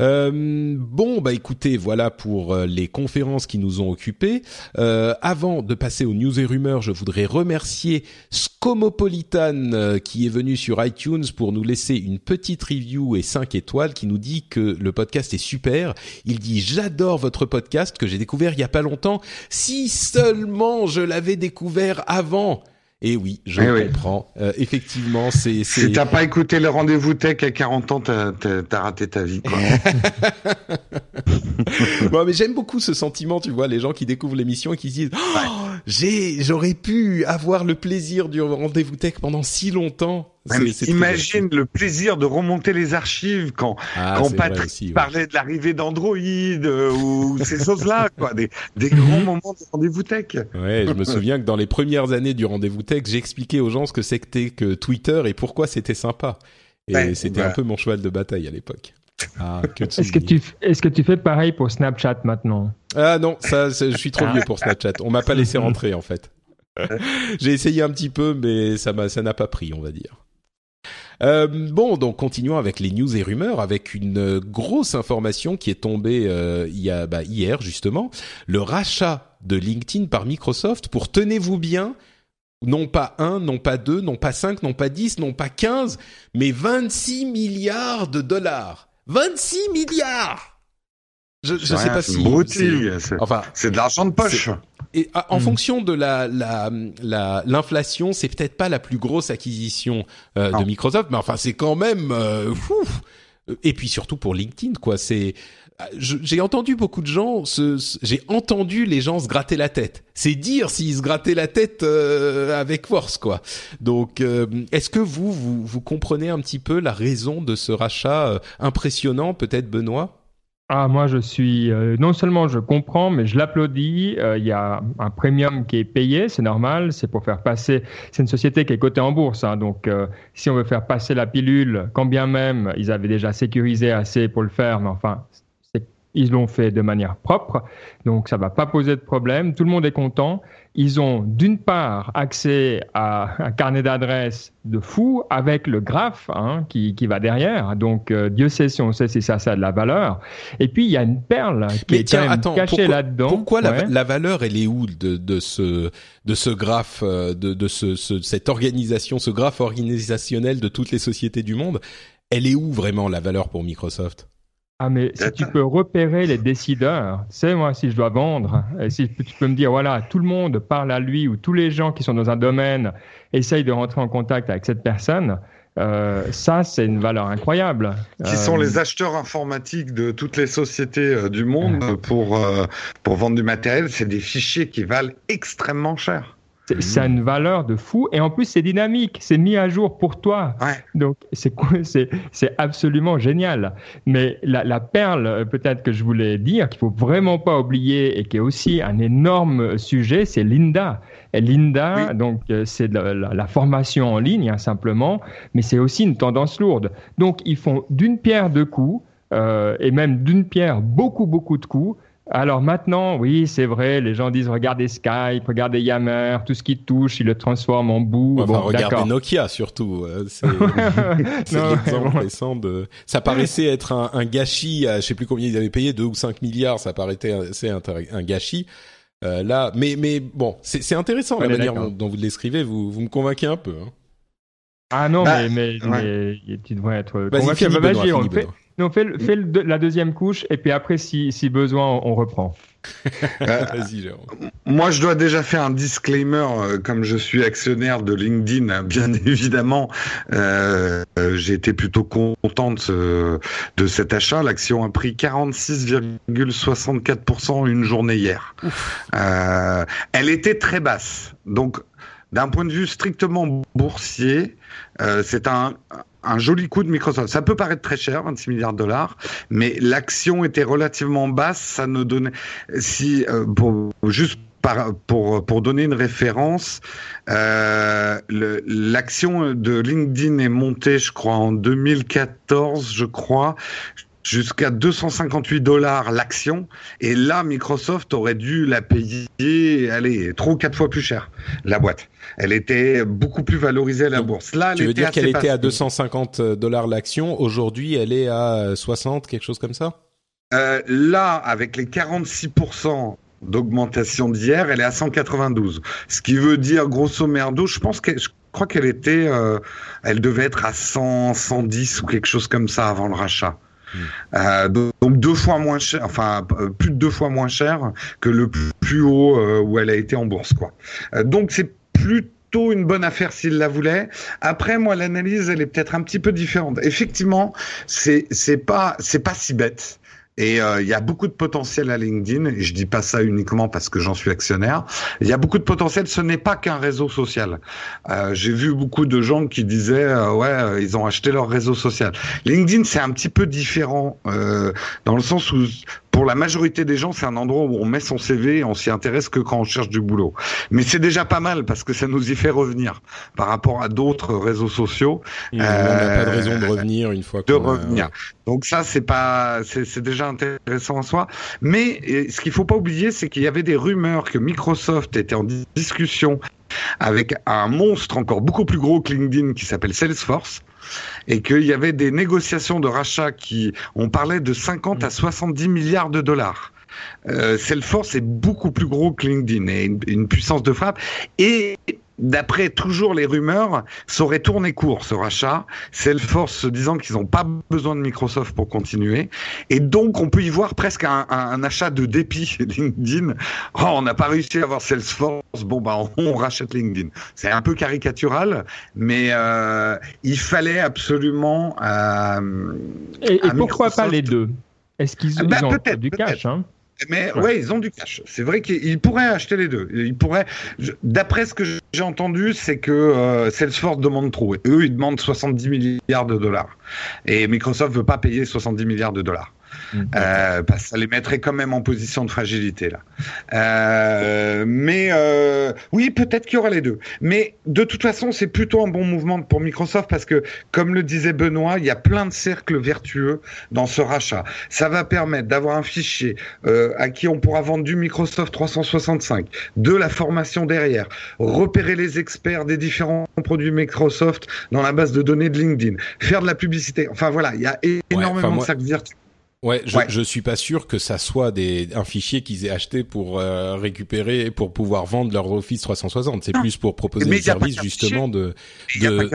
Euh, bon, bah écoutez, voilà pour euh, les conférences qui nous ont occupés. Euh, avant de passer aux news et rumeurs, je voudrais remercier Scomopolitan euh, qui est venu sur iTunes pour nous laisser une petite review et 5 étoiles qui nous dit que le podcast est super. Il dit j'adore votre podcast que j'ai découvert il y a pas longtemps. Si seulement je l'avais découvert avant. Et oui, je Eh oui. comprends. Euh, effectivement, c'est c'est Si t'as pas écouté le rendez-vous tech à 40 ans, t'as t'as- t'as raté ta vie. Quoi. [laughs] Bon, mais j'aime beaucoup ce sentiment, tu vois, les gens qui découvrent l'émission et qui se disent oh, j'ai j'aurais pu avoir le plaisir du rendez-vous tech pendant si longtemps. Ouais, imagine le plaisir de remonter les archives quand, Ah, quand Patrick aussi, ouais. parlait de l'arrivée d'Android euh, ou [laughs] ces choses-là, quoi, des, des grands moments de rendez-vous tech. Ouais, je me [laughs] souviens que dans les premières années du rendez-vous tech, j'expliquais aux gens ce que c'était que Twitter et pourquoi c'était sympa. Et Ouais, c'était un peu mon cheval de bataille à l'époque. Ah, Est-ce que, tu, est-ce que tu fais pareil pour Snapchat maintenant? Ah non, ça, je suis trop vieux pour Snapchat. On m'a pas laissé [laughs] rentrer en fait. J'ai essayé un petit peu, mais ça m'a, ça n'a pas pris, on va dire. Euh, bon, donc continuons avec les news et rumeurs, avec une euh, grosse information qui est tombée euh, il y a bah, hier justement, le rachat de LinkedIn par Microsoft pour tenez-vous bien, non pas un, non pas deux, non pas cinq, non pas dix, non pas quinze, mais 26 milliards de dollars. 26 milliards. Je, je sais pas si broutille, Enfin, C'est de l'argent de poche. et ah, en Mm. fonction de la la la l'inflation, c'est peut-être pas la plus grosse acquisition euh, de. Microsoft, mais enfin c'est quand même euh, fou. Et puis surtout pour LinkedIn, quoi. C'est je- j'ai entendu beaucoup de gens se, se- j'ai entendu les gens se gratter la tête. C'est dire s'ils se grattaient la tête euh, avec force, quoi. Donc, euh, est-ce que vous, vous vous comprenez un petit peu la raison de ce rachat euh, impressionnant, peut-être Benoît? Ah, moi, je suis. Euh, non seulement je comprends, mais je l'applaudis. Euh, il y a un premium qui est payé, c'est normal. C'est pour faire passer. C'est une société qui est cotée en bourse. Hein, donc, euh, si on veut faire passer la pilule, quand bien même ils avaient déjà sécurisé assez pour le faire, mais enfin, ils l'ont fait de manière propre. Donc, ça va pas poser de problème. Tout le monde est content ils ont d'une part accès à un carnet d'adresses de fou avec le graphe hein, qui, qui, va derrière. Donc euh, Dieu sait si on sait si ça, ça a de la valeur. Et puis il y a une perle qui est cachée là-dedans. Pourquoi la, valeur elle est où de, de ce de ce graphe euh, de, de ce, cette organisation, ce graphe organisationnel de toutes les sociétés du monde? Elle est où vraiment la valeur pour Microsoft? Ah, mais si tu peux repérer les décideurs, c'est moi, si je dois vendre, et si tu peux me dire, voilà, tout le monde parle à lui ou tous les gens qui sont dans un domaine essayent de rentrer en contact avec cette personne, euh, ça, c'est une valeur incroyable. Qui sont euh, les acheteurs informatiques de toutes les sociétés euh, du monde pour, pour vendre du matériel, c'est des fichiers qui valent extrêmement cher. C'est une valeur de fou et en plus c'est dynamique, c'est mis à jour pour toi. Donc c'est c'est absolument génial. Mais la, la perle euh, peut-être que je voulais dire qu'il faut vraiment pas oublier et qui est aussi un énorme sujet, c'est Linda. Et Linda, donc euh, c'est la, formation en ligne hein, simplement, mais c'est aussi une tendance lourde. Donc ils font d'une pierre deux coups euh, et même d'une pierre beaucoup beaucoup de coups alors maintenant, oui, c'est vrai, les gens disent regardez Skype, regardez Yammer, tout ce qui touche, ils le transforment en boue. Enfin, bon, regardez Nokia surtout. Euh, c'est [laughs] l'exemple récent de. Ça paraissait être un, gâchis. Je sais plus combien ils avaient payé, 2 ou 5 milliards. Ça paraissait c'est un, un, gâchis. Euh, là, mais mais bon, c'est intéressant la manière dont, vous le décrivez. Vous vous me convainquez un peu. Hein. Ah non, bah, mais, mais, tu devrais être convaincu. Bah, vas-y, on fait. Non, fais, la deuxième couche et puis après, si, si besoin, on, reprend. [laughs] Euh, moi, je dois déjà faire un disclaimer, euh, comme je suis actionnaire de LinkedIn, bien [laughs] évidemment, euh, j'ai été plutôt contente de cet achat. L'action a pris 46,64% une journée hier. elle était très basse, donc d'un point de vue strictement boursier, c'est un, un joli coup de Microsoft. Ça peut paraître très cher, 26 milliards de dollars, mais l'action était relativement basse. Ça ne donnait, si euh, juste pour pour donner une référence, euh, l'action de LinkedIn est montée, je crois, en 2014, je crois jusqu'à 258 dollars l'action. Et là, Microsoft aurait dû la payer, allez, trois ou quatre fois plus cher, la boîte. Elle était beaucoup plus valorisée à la bourse. Là, tu veux dire qu'elle était à 250 dollars l'action. Aujourd'hui, elle est à 60, quelque chose comme ça? Euh, là, avec les 46% d'augmentation d'hier, elle est à 192. Ce qui veut dire, grosso merdo, je pense que je crois qu'elle était, euh, elle devait être à 100, 110 ou quelque chose comme ça avant le rachat. Euh, donc deux fois moins cher, enfin euh, plus de deux fois moins cher que le plus haut euh, où elle a été en bourse, quoi. donc c'est plutôt une bonne affaire s'il la voulait. Après, moi, l'analyse, elle est peut-être un petit peu différente. Effectivement, c'est c'est pas c'est pas si bête. Et il y a beaucoup de potentiel à LinkedIn. Je dis pas ça uniquement parce que j'en suis actionnaire. Il y a beaucoup de potentiel. Ce n'est pas qu'un réseau social. Euh, J'ai vu beaucoup de gens qui disaient euh, ouais, ils ont acheté leur réseau social. LinkedIn, c'est un petit peu différent euh, dans le sens où pour la majorité des gens, c'est un endroit où on met son CV et on s'y intéresse que quand on cherche du boulot. Mais c'est déjà pas mal parce que ça nous y fait revenir par rapport à d'autres réseaux sociaux. on n'a pas de raison de revenir une fois. De revenir. Donc ça, c'est pas, c'est déjà intéressant en soi. Mais ce qu'il faut pas oublier, c'est qu'il y avait des rumeurs que Microsoft était en discussion avec un monstre encore beaucoup plus gros que LinkedIn qui s'appelle Salesforce et qu'il y avait des négociations de rachat qui, on parlait de 50 à 70 milliards de dollars. Euh, Salesforce est beaucoup plus gros que LinkedIn et une puissance de frappe. Et d'après toujours les rumeurs, ça aurait tourné court ce rachat. Salesforce se disant qu'ils n'ont pas besoin de Microsoft pour continuer. Et donc, on peut y voir presque un, un, achat de dépit LinkedIn. Oh, on n'a pas réussi à avoir Salesforce. Bon, bah, on, rachète LinkedIn. C'est un peu caricatural, mais euh, il fallait absolument. Euh, et, pourquoi pas les deux? Est-ce qu'ils ah, bah, ont du cash hein? Mais ouais. ils ont du cash. C'est vrai qu'ils pourraient acheter les deux. Ils pourraient. D'après ce que j'ai entendu, c'est que euh, Salesforce demande trop. eux, ils demandent 70 milliards de dollars. Et Microsoft veut pas payer 70 milliards de dollars. Mmh, euh, parce que ça les mettrait quand même en position de fragilité là. Euh, mais euh, oui, peut-être qu'il y aura les deux. Mais de toute façon, c'est plutôt un bon mouvement pour Microsoft parce que, comme le disait Benoît, il y a plein de cercles vertueux dans ce rachat. Ça va permettre d'avoir un fichier euh, à qui on pourra vendre du Microsoft 365, de la formation derrière, repérer les experts des différents produits Microsoft dans la base de données de LinkedIn, faire de la publicité. Enfin voilà, il y a énormément de cercles vertueux. Ouais, je, je suis pas sûr que ça soit des un fichier qu'ils aient acheté pour euh, récupérer pour pouvoir vendre leur Office 360. C'est plus pour proposer des services justement de. de,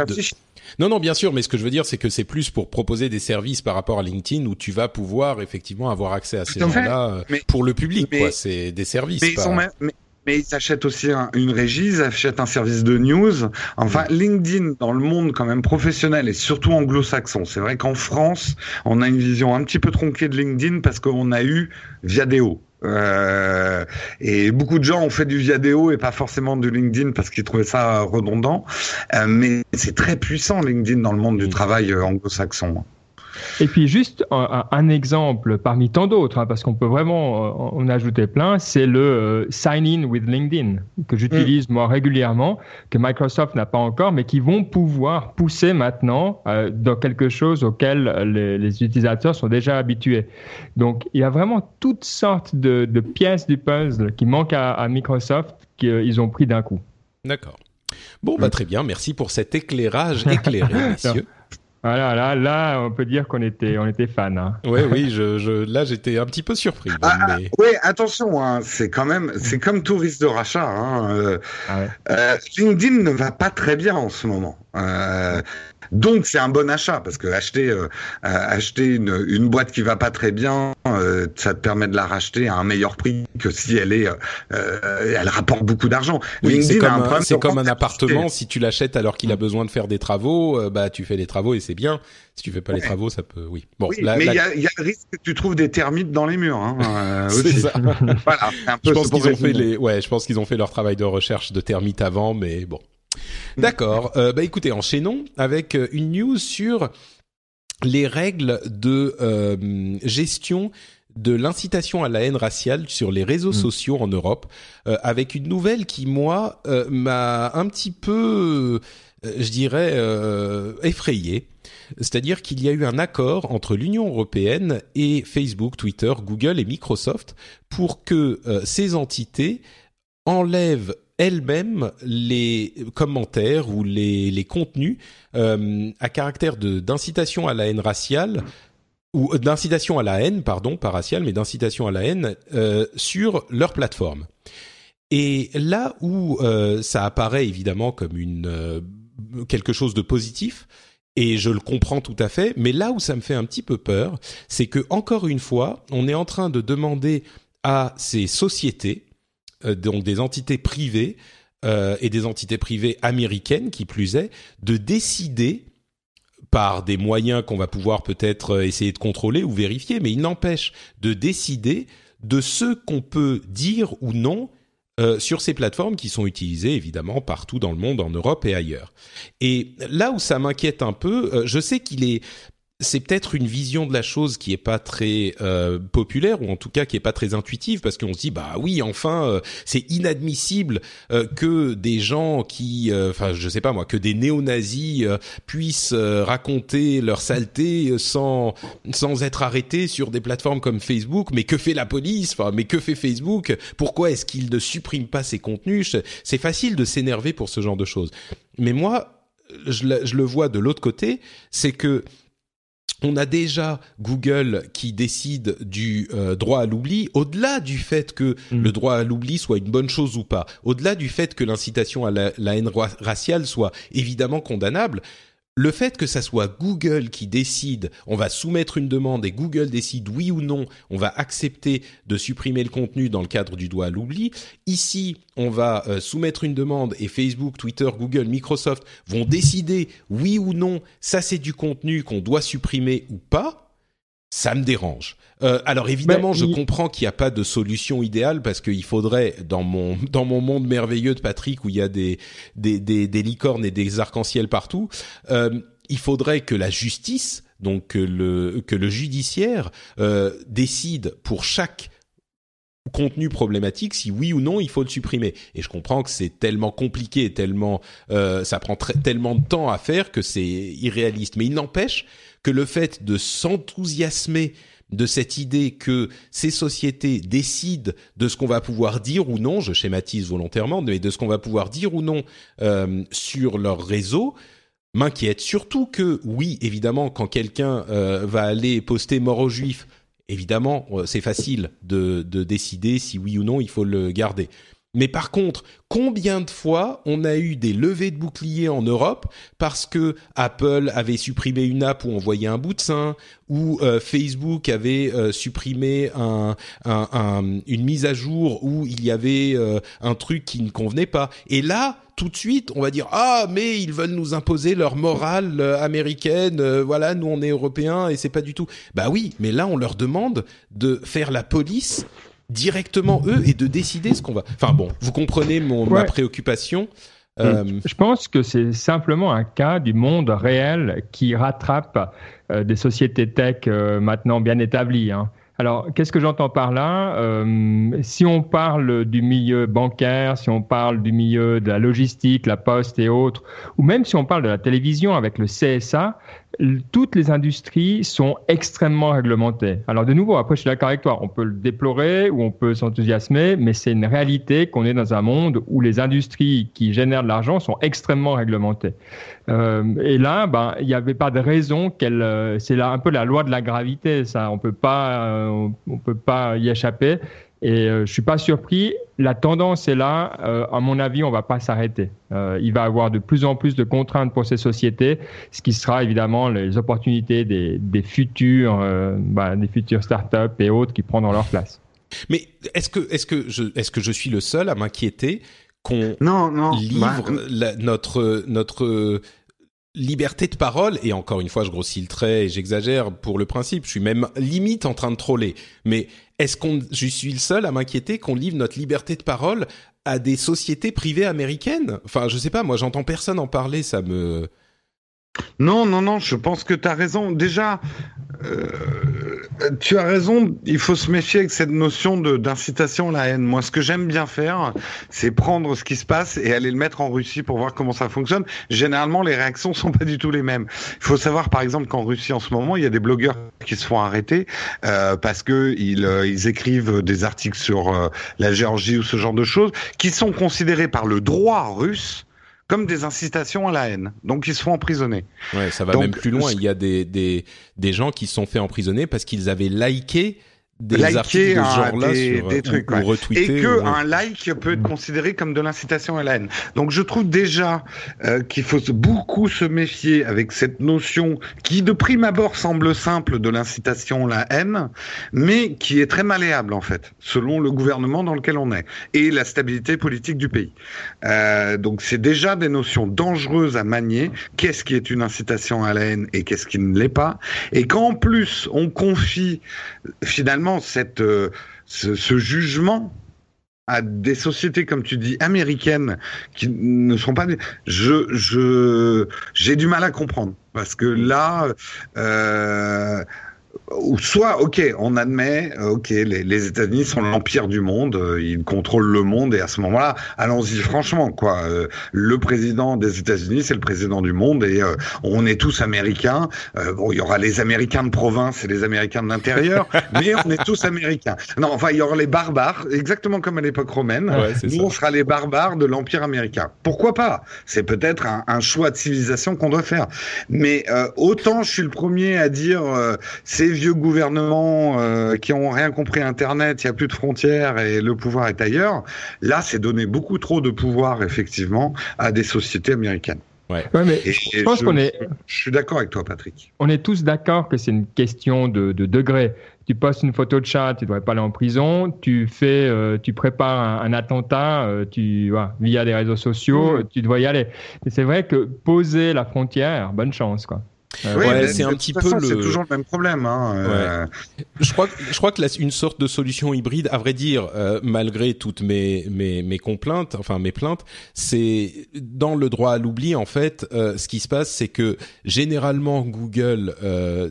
Non, non, bien sûr, mais ce que je veux dire, c'est que c'est plus pour proposer des services par rapport à LinkedIn où tu vas pouvoir effectivement avoir accès à ces gens-là euh, pour le public. quoi, c'est des services. Mais, pas... mais, mais ils achètent aussi une régie, ils achètent un service de news. Enfin, LinkedIn dans le monde quand même professionnel et surtout anglo-saxon. C'est vrai qu'en France, on a une vision un petit peu tronquée de LinkedIn parce qu'on a eu Viadeo. Euh, et beaucoup de gens ont fait du Viadeo et pas forcément du LinkedIn parce qu'ils trouvaient ça redondant. Euh, mais c'est très puissant LinkedIn dans le monde du travail euh, anglo-saxon. Et puis juste un, exemple parmi tant d'autres, hein, parce qu'on peut vraiment euh, en ajouter plein, c'est le euh, Sign In with LinkedIn que j'utilise moi régulièrement, que Microsoft n'a pas encore, mais qui vont pouvoir pousser maintenant euh, dans quelque chose auquel les, utilisateurs sont déjà habitués. Donc il y a vraiment toutes sortes de, pièces du puzzle qui manquent à, Microsoft qu'ils ont pris d'un coup. D'accord. Bon, bah, très bien. Merci pour cet éclairage éclairé, [laughs] messieurs. Voilà, là, là, on peut dire qu'on était, on était fan. Hein. Oui, oui, je, je, là, j'étais un petit peu surpris. Ah, ah, Oui, attention, hein, c'est quand même, c'est comme tout risque de rachat. Hein, euh, ah ouais. euh, LinkedIn ne va pas très bien en ce moment. Euh, donc c'est un bon achat parce que acheter euh, acheter une, une boîte qui va pas très bien, euh, ça te permet de la racheter à un meilleur prix que si elle est elle rapporte beaucoup d'argent. Oui, c'est comme un, c'est comme un appartement si tu l'achètes alors qu'il a besoin de faire des travaux, bah tu fais les travaux et c'est bien. Si tu fais pas les travaux, ça peut oui. Bon, mais il y, a, y, a, le risque que tu trouves des termites dans les murs hein, [laughs] c'est ça. [laughs] voilà, un peu je pense qu'ils ont fait les ouais, je pense qu'ils ont fait leur travail de recherche de termites avant mais bon. D'accord. Euh, bah écoutez, enchaînons avec euh, une news sur les règles de euh, gestion de l'incitation à la haine raciale sur les réseaux mm. sociaux en Europe, euh, avec une nouvelle qui moi m'a un petit peu, je dirais, effrayé. C'est-à-dire qu'il y a eu un accord entre l'Union européenne et Facebook, Twitter, Google et Microsoft pour que ces entités enlèvent elle-même les commentaires ou les, les contenus euh, à caractère d'incitation à la haine raciale ou euh, d'incitation à la haine, pardon, pas raciale, mais d'incitation à la haine euh, sur leur plateforme. Et là où euh, ça apparaît évidemment comme une euh, quelque chose de positif, et je le comprends tout à fait, mais là où ça me fait un petit peu peur, c'est que encore une fois, on est en train de demander à ces sociétés euh, donc des entités privées euh, et des entités privées américaines, qui plus est, de décider par des moyens qu'on va pouvoir peut-être euh, essayer de contrôler ou vérifier, mais il n'empêche de décider de ce qu'on peut dire ou non euh, sur ces plateformes qui sont utilisées évidemment partout dans le monde, en Europe et ailleurs. Et là où ça m'inquiète un peu, je sais qu'il est c'est peut-être une vision de la chose qui est pas très euh, populaire ou en tout cas qui est pas très intuitive parce qu'on se dit bah oui enfin euh, c'est inadmissible euh, que des gens qui enfin je sais pas moi que des néo-nazis puissent raconter leur saleté sans sans être arrêtés sur des plateformes comme Facebook. Mais que fait la police? Enfin mais que fait Facebook? Pourquoi est-ce qu'il ne supprime pas ces contenus? C'est facile de s'énerver pour ce genre de choses. Mais moi je, je le vois de l'autre côté c'est que on a déjà Google qui décide du euh, droit à l'oubli, au-delà du fait que mm. le droit à l'oubli soit une bonne chose ou pas, au-delà du fait que l'incitation à la, la haine raciale soit évidemment condamnable, le fait que ça soit Google qui décide, on va soumettre une demande et Google décide oui ou non, on va accepter de supprimer le contenu dans le cadre du droit à l'oubli. Ici, on va euh, soumettre une demande et Facebook, Twitter, Google, Microsoft vont décider oui ou non, ça c'est du contenu qu'on doit supprimer ou pas ça me dérange. Euh, alors évidemment, je comprends qu'il n'y a pas de solution idéale parce qu'il faudrait dans mon dans mon monde merveilleux de Patrick où il y a des des des, des licornes et des arcs-en-ciel partout, euh, il faudrait que la justice donc que le que le judiciaire décide pour chaque contenu problématique si oui ou non il faut le supprimer et je comprends que c'est tellement compliqué tellement euh, ça prend tellement de temps à faire que c'est irréaliste mais il n'empêche que le fait de s'enthousiasmer de cette idée que ces sociétés décident de ce qu'on va pouvoir dire ou non, je schématise volontairement, mais de ce qu'on va pouvoir dire ou non euh, sur leur réseau, m'inquiète. Surtout que, oui, évidemment, quand quelqu'un euh, va aller poster mort aux juifs évidemment, euh, c'est facile de, de, décider si oui ou non il faut le garder. Mais par contre, combien de fois on a eu des levées de boucliers en Europe parce que Apple avait supprimé une app où on voyait un bout de sein, ou euh, Facebook avait euh, supprimé un, une mise à jour où il y avait un truc qui ne convenait pas. Et là, tout de suite, on va dire ah mais ils veulent nous imposer leur morale américaine. voilà, nous on est européens et c'est pas du tout. Bah oui, mais là on leur demande de faire la police directement eux et de décider ce qu'on va. Enfin bon, vous comprenez mon, ma préoccupation. Euh... Je pense que c'est simplement un cas du monde réel qui rattrape euh, des sociétés tech euh, maintenant bien établies. Hein. Alors, qu'est-ce que j'entends par là? Si on parle du milieu bancaire, si on parle du milieu de la logistique, la poste et autres, ou même si on parle de la télévision avec le CSA, toutes les industries sont extrêmement réglementées. Alors de nouveau, après je suis d'accord avec toi, on peut le déplorer ou on peut s'enthousiasmer, mais c'est une réalité qu'on est dans un monde où les industries qui génèrent de l'argent sont extrêmement réglementées. Euh, et là, ben il n'y avait pas de raison qu'elle, euh, c'est là un peu la loi de la gravité, ça, on peut pas, euh, on peut pas y échapper. Et euh, je suis pas surpris. La tendance est là. Euh, à mon avis, on va pas s'arrêter. Euh, il va y avoir de plus en plus de contraintes pour ces sociétés, ce qui sera évidemment les opportunités des, des futurs, euh, bah, des futures startups et autres qui prendront leur place. Mais est-ce que est-ce que je est-ce que je suis le seul à m'inquiéter qu'on non, non, livre bah, notre notre liberté de parole, et encore une fois, je grossis le trait et j'exagère pour le principe, je suis même limite en train de troller, mais est-ce qu'on, je suis le seul à m'inquiéter qu'on livre notre liberté de parole à des sociétés privées américaines? Enfin, je sais pas, moi j'entends personne en parler, ça me... Non, non, non, je pense que tu as raison. Déjà, euh, tu as raison, il faut se méfier avec cette notion d'incitation à la haine. Moi, ce que j'aime bien faire, c'est prendre ce qui se passe et aller le mettre en Russie pour voir comment ça fonctionne. Généralement, les réactions sont pas du tout les mêmes. Il faut savoir, par exemple, qu'en Russie, en ce moment, il y a des blogueurs qui se font arrêter euh, parce que ils, euh, ils, écrivent des articles sur euh, la Géorgie ou ce genre de choses, qui sont considérés par le droit russe comme des incitations à la haine. Donc ils se font emprisonner. Ouais, ça va même plus loin. Il y a des, des, des gens qui se sont fait emprisonner parce qu'ils avaient liké des de genre-là des, trucs, et que un like peut être considéré comme de l'incitation à la haine. Donc je trouve déjà euh, qu'il faut beaucoup se méfier avec cette notion qui de prime abord semble simple de l'incitation à la haine, mais qui est très malléable en fait, selon le gouvernement dans lequel on est et la stabilité politique du pays. Euh, donc c'est déjà des notions dangereuses à manier. Qu'est-ce qui est une incitation à la haine et qu'est-ce qui ne l'est pas? Et qu'en plus on confie finalement cette, euh, ce, jugement à des sociétés, comme tu dis, américaines, qui ne sont pas... Je, je, j'ai du mal à comprendre. Parce que là, euh, soit, ok, on admet, euh, ok, les, les États-Unis sont l'empire du monde, euh, ils contrôlent le monde, et à ce moment-là, allons-y franchement, quoi. Euh, le président des États-Unis, c'est le président du monde, et on est tous américains. bon, il y aura les Américains de province et les Américains de l'intérieur, [laughs] mais on est tous américains. Non, enfin, il y aura les barbares, exactement comme à l'époque romaine. Nous, on sera les barbares de l'empire américain. Pourquoi pas? C'est peut-être un, un, choix de civilisation qu'on doit faire. Mais autant, je suis le premier à dire, c'est vieux gouvernements euh, qui ont rien compris à Internet, il y a plus de frontières et le pouvoir est ailleurs. Là, c'est donner beaucoup trop de pouvoir effectivement à des sociétés américaines. Ouais. mais je pense qu'on est. Je suis d'accord avec toi, Patrick. On est tous d'accord que c'est une question de, de degré. Tu postes une photo de chat, tu devrais pas aller en prison. Tu fais, euh, tu prépares un, attentat, euh, tu via des réseaux sociaux, mmh. tu dois y aller. Mais c'est vrai que poser la frontière, bonne chance, quoi. Ouais, c'est un petit peu le. C'est toujours le même problème. Hein, Je crois, je crois que là, une sorte de solution hybride, à vrai dire, malgré toutes mes mes mes complaintes, enfin mes plaintes, c'est dans le droit à l'oubli. En fait, ce qui se passe, c'est que généralement Google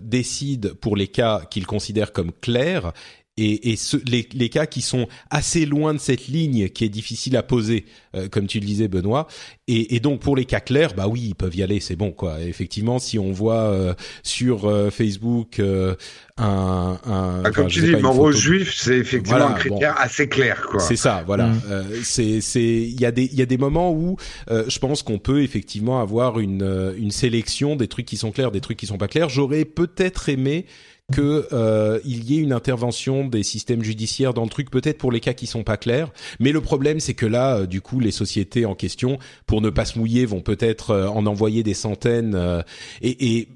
décide pour les cas qu'il considère comme clairs et, et les, les, cas qui sont assez loin de cette ligne qui est difficile à poser, euh, comme tu le disais Benoît, et, et, donc pour les cas clairs, bah oui, ils peuvent y aller, c'est bon quoi. effectivement, si on voit euh, sur euh, Facebook un, un ah, comme tu dis, membre juif, c'est effectivement un critère assez clair quoi. C'est ça, voilà. Mm. c'est c'est il y a des il y a des moments où je pense qu'on peut effectivement avoir une une sélection des trucs qui sont clairs, des trucs qui sont pas clairs. J'aurais peut-être aimé que euh, il y ait une intervention des systèmes judiciaires dans le truc, peut-être pour les cas qui sont pas clairs. Mais le problème, c'est que là, euh, du coup, les sociétés en question, pour ne pas se mouiller, vont peut-être euh, en envoyer des centaines. Euh, et, et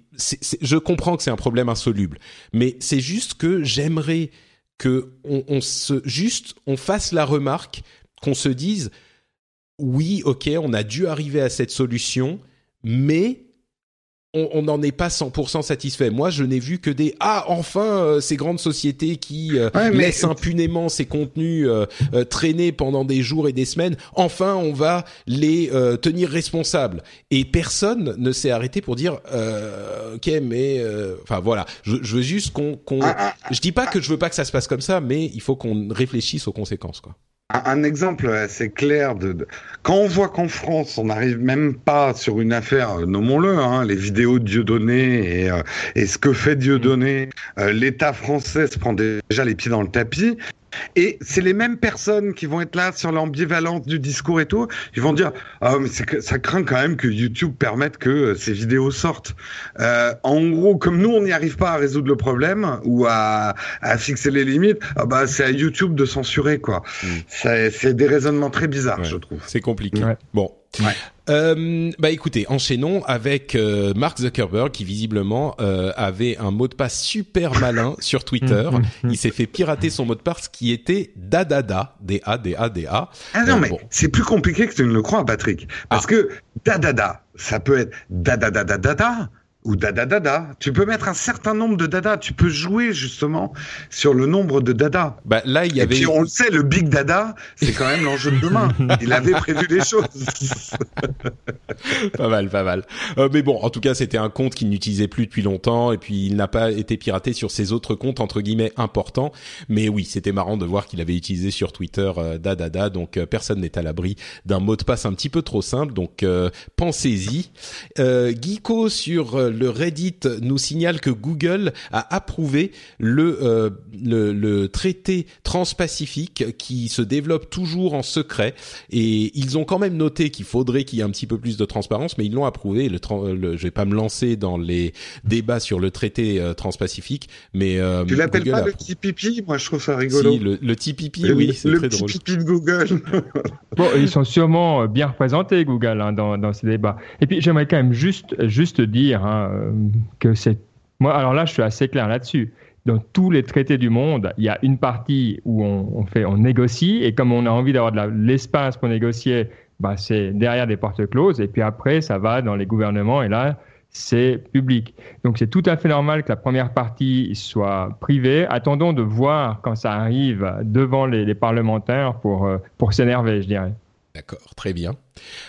je comprends que c'est un problème insoluble, mais c'est juste que j'aimerais que on, on se juste on fasse la remarque, qu'on se dise oui, ok, on a dû arriver à cette solution, mais on n'en est pas 100% satisfait. Moi, je n'ai vu que des ah enfin euh, ces grandes sociétés qui euh, laissent impunément ces contenus euh, traîner pendant des jours et des semaines. Enfin, on va les tenir responsables. Et personne ne s'est arrêté pour dire ok, mais enfin voilà. Je, veux juste qu'on qu'on. Ah, ah, je dis pas que je veux pas que ça se passe comme ça, mais il faut qu'on réfléchisse aux conséquences quoi. Un, exemple assez clair de, quand on voit qu'en France on n'arrive même pas sur une affaire, euh, nommons-le, hein, les vidéos de Dieudonné et, euh, et ce que fait Dieudonné, euh, l'État français se prend déjà les pieds dans le tapis et c'est les mêmes personnes qui vont être là sur l'ambivalence du discours et tout. Ils vont dire ah mais que, ça craint quand même que YouTube permette que euh, ces vidéos sortent. Euh, en gros, comme nous on n'y arrive pas à résoudre le problème ou à, à fixer les limites, ah bah c'est à YouTube de censurer quoi. Mm. C'est des raisonnements très bizarres, je trouve. C'est compliqué. Bon. Ouais. Euh, bah écoutez, enchaînons avec euh, Mark Zuckerberg qui visiblement euh, avait un mot de passe super malin [coughs] sur Twitter. Mm, mm, mm. Il s'est fait pirater son mot de passe qui était dadada, D A D A D A. Ah non mais c'est plus compliqué que tu ne le crois, Patrick, parce ah. que dadada, ça peut être dadada dadada ou dada dada. Tu peux mettre un certain nombre de dada. Tu peux jouer justement sur le nombre de dada. Bah là, il y avait. Et puis on le sait, le big dada, c'est quand même l'enjeu de demain. [laughs] il avait prévu des choses. pas mal, pas mal. Euh, mais bon, en tout cas, c'était un compte qu'il n'utilisait plus depuis longtemps et puis il n'a pas été piraté sur ses autres comptes entre guillemets importants. Mais oui, c'était marrant de voir qu'il avait utilisé sur Twitter euh, dada. Donc euh, personne n'est à l'abri d'un mot de passe un petit peu trop simple. Donc euh, pensez-y. Euh, Geeko sur le Reddit nous signale que Google a approuvé le, euh, le, le, traité transpacifique qui se développe toujours en secret. Et ils ont quand même noté qu'il faudrait qu'il y ait un petit peu plus de transparence, mais ils l'ont approuvé. Le, le, je vais pas me lancer dans les débats sur le traité euh, transpacifique, mais euh, tu l'appelles pas le TPP Moi, je trouve ça rigolo. Si, le, le TPP, oui, c'est très drôle. Le TPP de Google. [laughs] bon, ils sont sûrement bien représentés, Google, hein, dans, dans ces débats. Et puis, j'aimerais quand même juste, juste dire. Hein, euh, que c'est. Moi, alors là, je suis assez clair là-dessus. Dans tous les traités du monde, il y a une partie où on, fait, on négocie, et comme on a envie d'avoir de l'espace pour négocier, bah, c'est derrière des portes closes, et puis après, ça va dans les gouvernements, et là, c'est public. Donc c'est tout à fait normal que la première partie soit privée. Attendons de voir quand ça arrive devant les, les parlementaires pour, euh, pour s'énerver, je dirais. D'accord, très bien.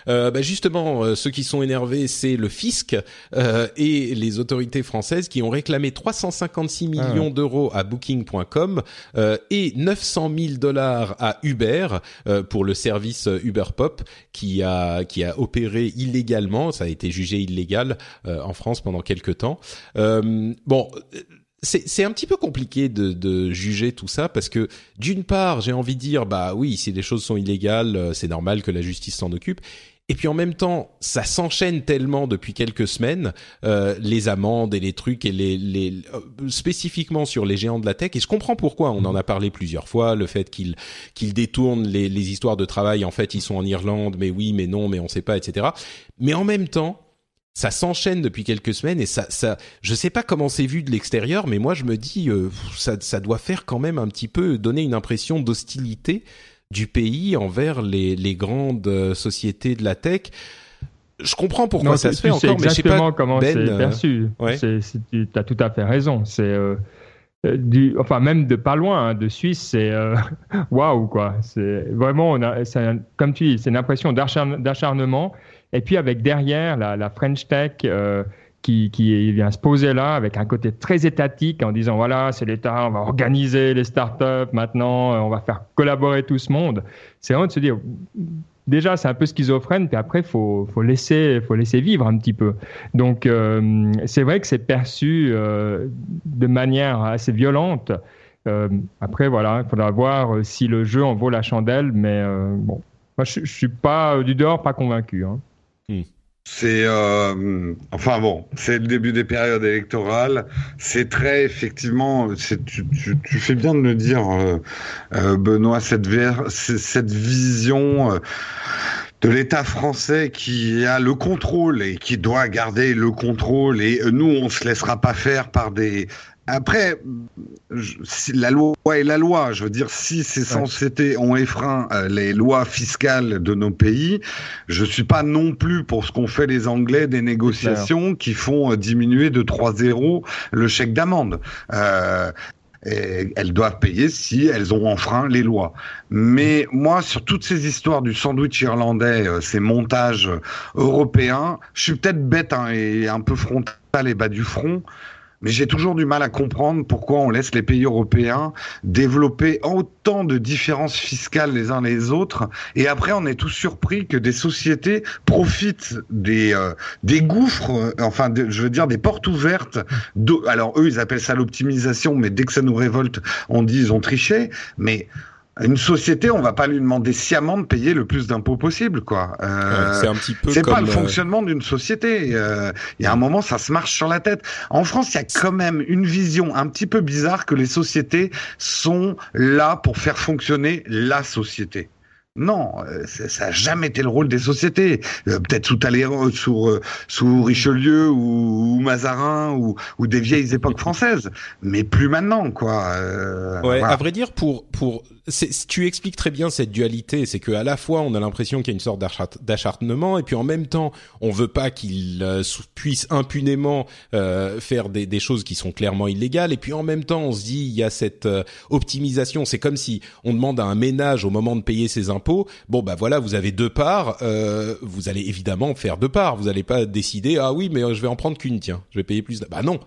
Euh, bah justement, euh, ceux qui sont énervés, c'est le fisc euh, et les autorités françaises qui ont réclamé 356 ah millions d'euros à Booking.com euh, et 900 000 dollars à Uber euh, pour le service Uber Pop qui a qui a opéré illégalement. Ça a été jugé illégal en France pendant quelques temps. bon c'est un petit peu compliqué de, de, juger tout ça parce que d'une part j'ai envie de dire bah oui si les choses sont illégales euh, c'est normal que la justice s'en occupe. Et puis en même temps ça s'enchaîne tellement depuis quelques semaines euh, les amendes et les trucs et les, les euh, spécifiquement sur les géants de la tech. Et je comprends pourquoi. On en a parlé plusieurs fois le fait qu'ils qu'ils détournent les, les histoires de travail. En fait ils sont en Irlande. Mais oui mais non mais on sait pas etc mais en même temps ça s'enchaîne depuis quelques semaines et ça, ça, je sais pas comment c'est vu de l'extérieur, mais moi je me dis, euh, ça, ça doit faire quand même un petit peu donner une impression d'hostilité du pays envers les, les grandes euh, sociétés de la tech. je comprends pourquoi ça se fait encore, mais je sais pas comment ben, c'est perçu. tu as tout à fait raison. C'est euh, du, enfin même de pas loin, hein, de Suisse, c'est euh, [laughs] waouh quoi. C'est vraiment, on a, comme tu dis, c'est une impression d'acharnement. Et puis avec derrière la, French Tech euh, qui, vient se poser là avec un côté très étatique en disant voilà c'est l'État, on va organiser les startups maintenant, on va faire collaborer tout ce monde. C'est vraiment de se dire déjà c'est un peu schizophrène, puis après faut faut laisser faut laisser vivre un petit peu. Donc euh, c'est vrai que c'est perçu euh, de manière assez violente. Euh, après voilà, il faudra voir si le jeu en vaut la chandelle, mais bon, moi je, je suis pas du dehors pas convaincu. Hein. Hmm. C'est euh, enfin bon, c'est le début des périodes électorales. C'est très effectivement, tu, fais bien de le dire, euh, euh Benoît, cette, vision de l'État français qui a le contrôle et qui doit garder le contrôle et nous on se laissera pas faire par des après, la loi est la loi. Je veux dire, si ces sociétés ont effreint euh, les lois fiscales de nos pays, je suis pas non plus pour ce qu'ont fait les Anglais des négociations qui font euh, diminuer de 3-0 le chèque d'amende. Euh, elles doivent payer si elles ont enfreint les lois. Mais moi, sur toutes ces histoires du sandwich irlandais, ces montages européens, je suis peut-être bête hein, et un peu frontal et bas du front mais j'ai toujours du mal à comprendre pourquoi on laisse les pays européens développer autant de différences fiscales les uns les autres, et après on est tous surpris que des sociétés profitent des euh, des gouffres, euh, enfin je veux dire des portes ouvertes. Alors eux ils appellent ça l'optimisation, mais dès que ça nous révolte, on dit ils ont triché, mais une société, on va pas lui demander sciemment de payer le plus d'impôts possible, quoi. Euh, c'est un petit peu. C'est pas le euh, fonctionnement d'une société. Euh, il y a un moment, ça se marche sur la tête. En France, il y a quand même une vision un petit peu bizarre que les sociétés sont là pour faire fonctionner la société. Non, euh, ça n'a jamais été le rôle des sociétés. Euh, peut-être sous Talleyrand, sous, euh, sous Richelieu ou, Mazarin ou, ou, des vieilles époques françaises, mais plus maintenant, quoi. ouais, à vrai dire, pour pour tu expliques très bien cette dualité, c'est que à la fois on a l'impression qu'il y a une sorte d'acharnement et puis en même temps on veut pas qu'il puisse impunément faire des, des, choses qui sont clairement illégales et puis en même temps on se dit il y a cette optimisation. C'est comme si on demande à un ménage au moment de payer ses impôts bon bah voilà, vous avez deux parts, euh, vous allez évidemment faire deux parts. Vous n'allez pas décider ah oui mais je vais en prendre qu'une tiens, je vais payer plus. Bah non,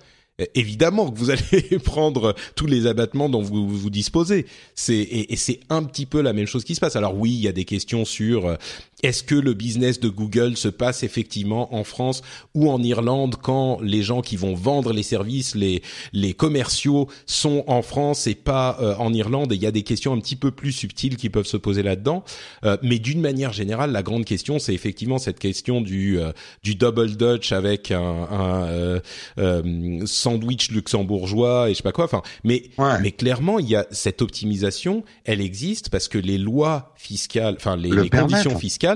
évidemment que vous [laughs] allez prendre tous les abattements dont vous vous disposez. C'est et, c'est un petit peu la même chose qui se passe. Alors oui, il y a des questions sur euh, est-ce que le business de Google se passe effectivement en France ou en Irlande quand les gens qui vont vendre les services, les les commerciaux sont en France et pas euh, en Irlande? Et il y a des questions un petit peu plus subtiles qui peuvent se poser là-dedans. Euh, mais d'une manière générale, la grande question, c'est effectivement cette question du euh, du double Dutch avec un, un sandwich luxembourgeois et je sais pas quoi. Enfin, mais mais clairement, il y a cette optimisation, elle existe parce que les lois fiscales, enfin les, les conditions fiscales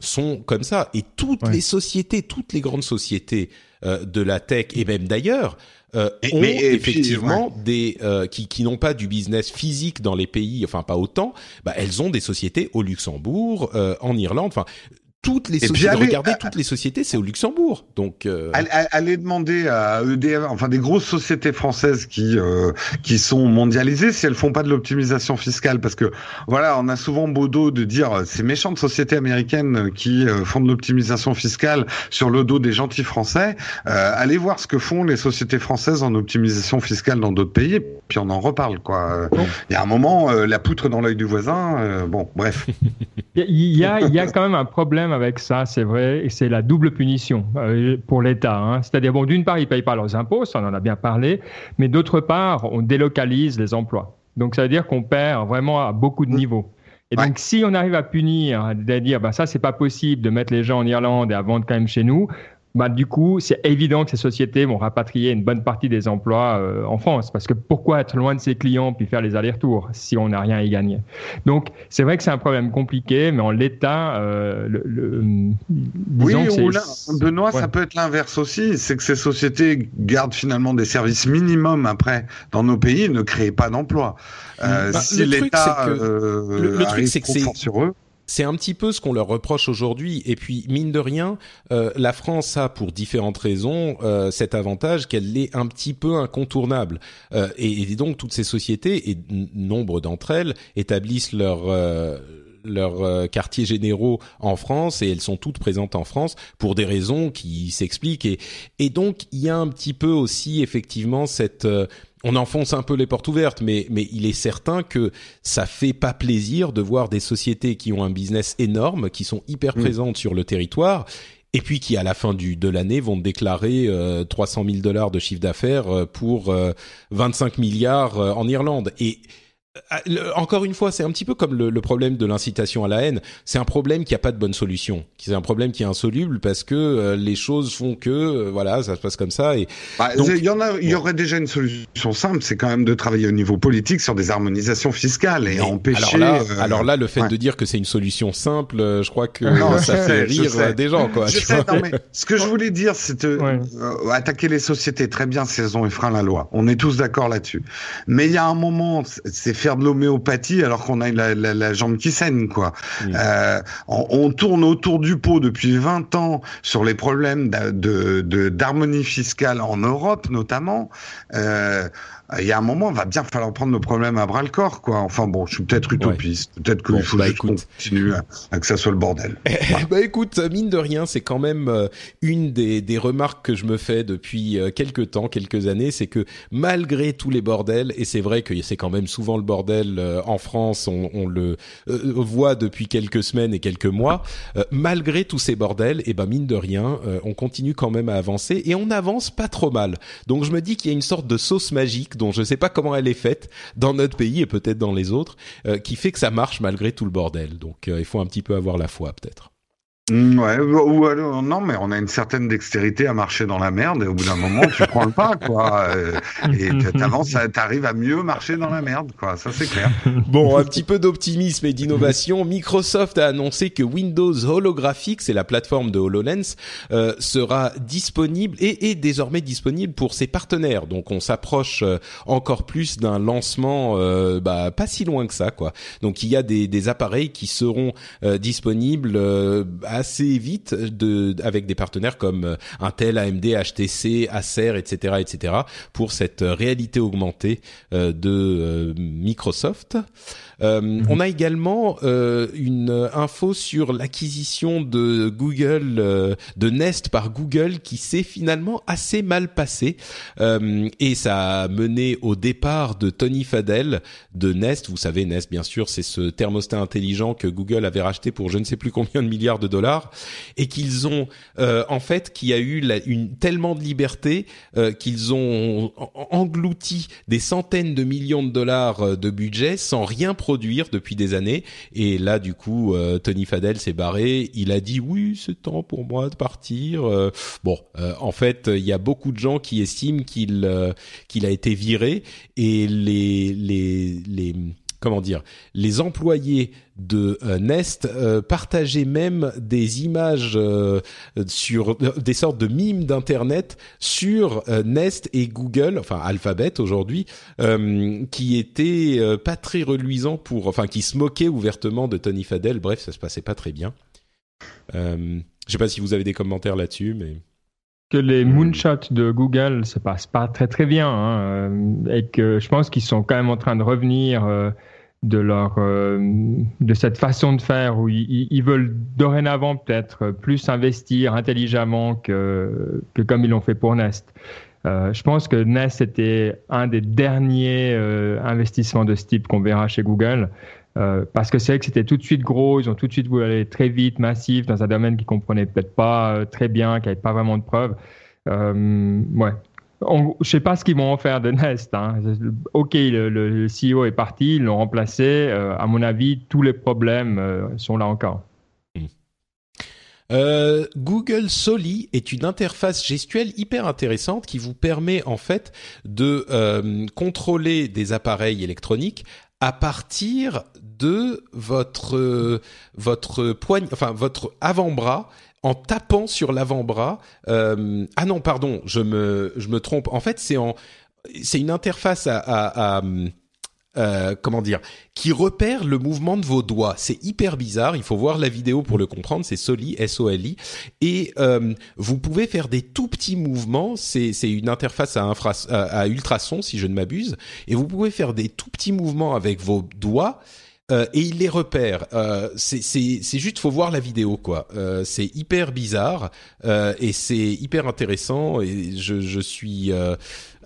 sont comme ça. Et toutes les sociétés, toutes les grandes sociétés euh, de la tech et même d'ailleurs euh, ont effectivement des euh, qui, qui n'ont pas du business physique dans les pays, enfin pas autant. Bah, elles ont des sociétés au Luxembourg, en Irlande. Enfin, toutes les sociétés, regardez toutes les sociétés, c'est au Luxembourg. Donc, euh... allez demander à EDF, enfin des grosses sociétés françaises qui euh, qui sont mondialisées, si elles font pas de l'optimisation fiscale, parce que voilà, on a souvent beau dos de dire euh, ces méchantes sociétés américaines qui euh, font de l'optimisation fiscale sur le dos des gentils Français. allez voir ce que font les sociétés françaises en optimisation fiscale dans d'autres pays, puis on en reparle quoi. Il y a un moment, la poutre dans l'œil du voisin. bon, bref. [laughs] Il y a il y a quand même un problème avec ça, c'est vrai, et c'est la double punition euh, pour l'État. Hein. C'est-à-dire, bon, d'une part, ils ne payent pas leurs impôts, ça on en a bien parlé, mais d'autre part, on délocalise les emplois. Donc, ça veut dire qu'on perd vraiment à beaucoup de niveaux. Et donc, si on arrive à punir, à dire, bah, ça, c'est pas possible de mettre les gens en Irlande et à vendre quand même chez nous, bah, du coup, c'est évident que ces sociétés vont rapatrier une bonne partie des emplois euh, en France. Parce que pourquoi être loin de ses clients puis faire les allers-retours si on n'a rien à y gagner? Donc, c'est vrai que c'est un problème compliqué, mais en l'état, euh, le, oui, ou là, Benoît, ça peut être l'inverse aussi. C'est que ces sociétés gardent finalement des services minimums après dans nos pays, et ne créent pas d'emplois. Euh, bah, si l'État euh, le, truc, c'est que c'est sur eux c'est un petit peu ce qu'on leur reproche aujourd'hui. Et puis, mine de rien, euh, la France a, pour différentes raisons, euh, cet avantage qu'elle est un petit peu incontournable. Euh, et, donc, toutes ces sociétés, et nombre d'entre elles, établissent leur leurs euh, quartiers généraux en France et elles sont toutes présentes en France pour des raisons qui s'expliquent et et donc il y a un petit peu aussi effectivement cette euh, on enfonce un peu les portes ouvertes, mais, mais il est certain que ça fait pas plaisir de voir des sociétés qui ont un business énorme, qui sont hyper mm. présentes sur le territoire, et puis qui à la fin du de l'année vont déclarer euh, 300 000 dollars de chiffre d'affaires euh, pour 25 milliards en Irlande. Et euh, encore une fois, c'est un petit peu comme le, problème de l'incitation à la haine. C'est un problème qui a pas de bonne solution. C'est un problème qui est insoluble parce que euh, les choses font que euh, voilà, ça se passe comme ça. Et bah, il y en a, il y aurait déjà une solution simple, c'est quand même de travailler au niveau politique sur des harmonisations fiscales et, empêcher. Alors là, le fait de dire que c'est une solution simple, je crois que [laughs] ça fait rire des gens. Quoi, ce que je voulais dire, c'est attaquer les sociétés. Très bien, si elles ont la loi. On est tous d'accord là-dessus. Mais il y a un moment, c'est faire de l'homéopathie alors qu'on a la, la, la, jambe qui saigne, quoi. Euh, on, on, tourne autour du pot depuis 20 ans sur les problèmes de d'harmonie fiscale en Europe, notamment. Euh, il y a un moment, il va bien falloir prendre nos problèmes à bras le corps, quoi. Enfin bon, je suis peut-être utopiste. Peut-être qu'il faut bah, continuer à, que ça soit le bordel. [laughs] bah écoute, mine de rien, c'est quand même euh, une des, des remarques que je me fais depuis euh, quelques temps, quelques années, c'est que malgré tous les bordels, et c'est vrai que c'est quand même souvent le bordel en France, on, on le voit depuis quelques semaines et quelques mois, malgré tous ces bordels, et ben mine de rien, on continue quand même à avancer et on avance pas trop mal. Donc je me dis qu'il y a une sorte de sauce magique dont je ne sais pas comment elle est faite dans notre pays et peut-être dans les autres, euh, qui fait que ça marche malgré tout le bordel. Donc euh, il faut un petit peu avoir la foi peut-être. Mm, ouais, ou alors, non, mais on a une certaine dextérité à marcher dans la merde, et au bout d'un moment, tu prends le pas, quoi. Euh, et t'avances, t'arrives à mieux marcher dans la merde, quoi. Ça, c'est clair. Bon, un petit peu d'optimisme et d'innovation. Microsoft a annoncé que Windows Holographic, c'est la plateforme de HoloLens, euh, sera disponible et est désormais disponible pour ses partenaires. Donc, on s'approche euh, encore plus d'un lancement, euh, bah, pas si loin que ça, quoi. Donc, il y a des, des appareils qui seront disponibles assez vite de, avec des partenaires comme euh, Intel, AMD, HTC, Acer, etc., etc., pour cette euh, réalité augmentée euh, de Microsoft. Euh, On a également euh, une info sur l'acquisition de Google, euh, de Nest par Google, qui s'est finalement assez mal passé euh, et ça a mené au départ de Tony Fadell de Nest. Vous savez, Nest, bien sûr, c'est ce thermostat intelligent que Google avait racheté pour je ne sais plus combien de milliards de dollars et qu'ils ont en fait qui a eu la, une tellement de liberté qu'ils ont englouti des centaines de millions de dollars de budget sans rien produire depuis des années. Et là, du coup, euh, Tony Fadell s'est barré. Il a dit oui, c'est temps pour moi de partir. Euh, bon, euh, en fait, il y a beaucoup de gens qui estiment qu'il qu'il a été viré et les les les comment dire, les employés de euh, Nest euh, partageaient même des images euh, sur des sortes de mimes d'internet sur Nest et Google, enfin Alphabet aujourd'hui, qui étaient pas très reluisants pour, enfin qui se moquaient ouvertement de Tony Fadell. Bref, ça se passait pas très bien. je sais pas si vous avez des commentaires là-dessus, mais que les moonshots de Google se passent pas très très bien hein, et que je pense qu'ils sont quand même en train de revenir de leur euh, de cette façon de faire où ils, veulent dorénavant peut-être plus investir intelligemment que que comme ils l'ont fait pour Nest. Euh, je pense que Nest était un des derniers euh, investissements de ce type qu'on verra chez Google. Parce que c'est vrai que c'était tout de suite gros, ils ont tout de suite voulu aller très vite, massif, dans un domaine qu'ils comprenaient peut-être pas très bien, qui n'avait pas vraiment de preuves. ouais, on, je sais pas ce qu'ils vont en faire de Nest. Hein. Ok, le, CEO est parti, ils l'ont remplacé. Euh, à mon avis, tous les problèmes euh, sont là encore. Hmm. Euh, Google Soli est une interface gestuelle hyper intéressante qui vous permet en fait de contrôler des appareils électroniques à partir de votre votre poigne, enfin votre avant-bras en tapant sur l'avant-bras. Euh, ah non, pardon, je me je me trompe. En fait, c'est en c'est une interface à, à, euh, comment dire, qui repère le mouvement de vos doigts. C'est hyper bizarre. Il faut voir la vidéo pour le comprendre. C'est Soli, S-O-L-I, et euh, vous pouvez faire des tout petits mouvements. C'est une interface à, infra, à ultrasons, si je ne m'abuse, et vous pouvez faire des tout petits mouvements avec vos doigts. Euh, et il les repère. Euh, c'est c'est juste faut voir la vidéo quoi. Euh, c'est hyper bizarre euh, et c'est hyper intéressant et je je suis euh,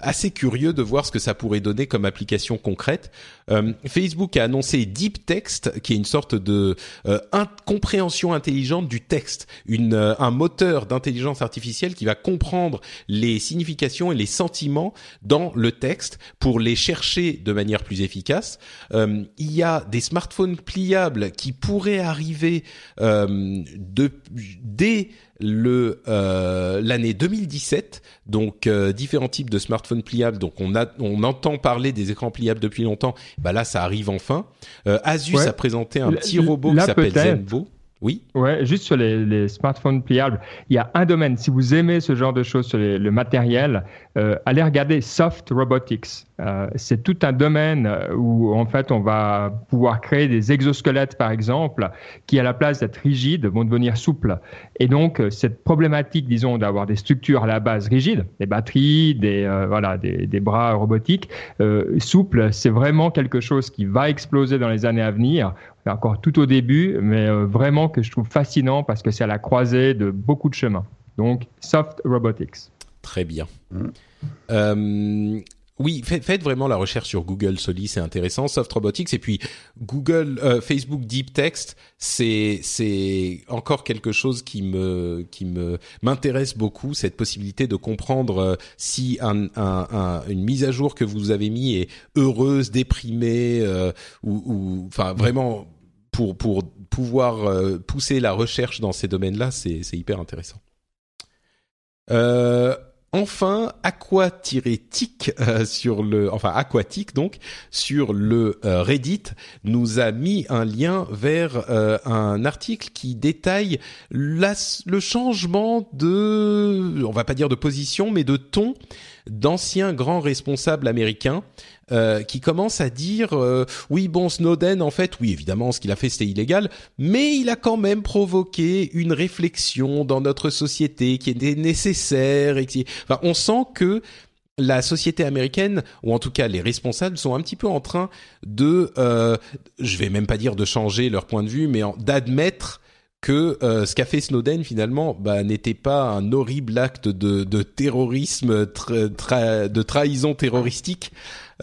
assez curieux de voir ce que ça pourrait donner comme application concrète. Euh, Facebook a annoncé Deep Text, qui est une sorte de euh, compréhension intelligente du texte, euh, un moteur d'intelligence artificielle qui va comprendre les significations et les sentiments dans le texte pour les chercher de manière plus efficace. Il y a des smartphones pliables qui pourraient arriver dès le euh, l'année 2017 donc euh, différents types de smartphones pliables. Donc on a on entend parler des écrans pliables depuis longtemps. Bah là ça arrive enfin. Euh, Asus a présenté un petit robot qui s'appelle Zenbo oui. Ouais, juste sur les, smartphones pliables, il y a un domaine. Si vous aimez ce genre de choses sur le matériel, euh, allez regarder Soft Robotics. Euh, c'est tout un domaine euh, où en fait on va pouvoir créer des exosquelettes par exemple qui à la place d'être rigides vont devenir souples. Et donc euh, cette problématique, disons, d'avoir des structures à la base rigides, des batteries, des voilà, des, des, bras robotiques souples, c'est vraiment quelque chose qui va exploser dans les années à venir encore tout au début, mais euh, vraiment que je trouve fascinant parce que c'est à la croisée de beaucoup de chemins. Donc, Soft Robotics. Très bien. Mmh. Euh, oui, faites, vraiment la recherche sur Google Soli, c'est intéressant. Soft Robotics et puis Google, euh, Facebook Deep Text, c'est c'est encore quelque chose qui me qui me m'intéresse beaucoup cette possibilité de comprendre si un, un, une mise à jour que vous avez mis est heureuse, déprimée ou, ou enfin vraiment pour pour pouvoir euh, pousser la recherche dans ces domaines-là, c'est c'est hyper intéressant. Euh, enfin, Aqua-Tic euh, sur le, enfin Aquatic donc sur le euh, Reddit nous a mis un lien vers un article qui détaille le changement de, on va pas dire de position, mais de ton d'anciens grands responsables américains euh, qui commencent à dire euh, oui bon Snowden en fait oui évidemment ce qu'il a fait c'était illégal mais il a quand même provoqué une réflexion dans notre société qui était nécessaire et on sent que la société américaine, ou en tout cas les responsables, sont un petit peu en train de, euh, je vais même pas dire de changer leur point de vue, mais d'admettre que euh, ce qu'a fait Snowden finalement bah, n'était pas un horrible acte de, terrorisme, de trahison terroristique.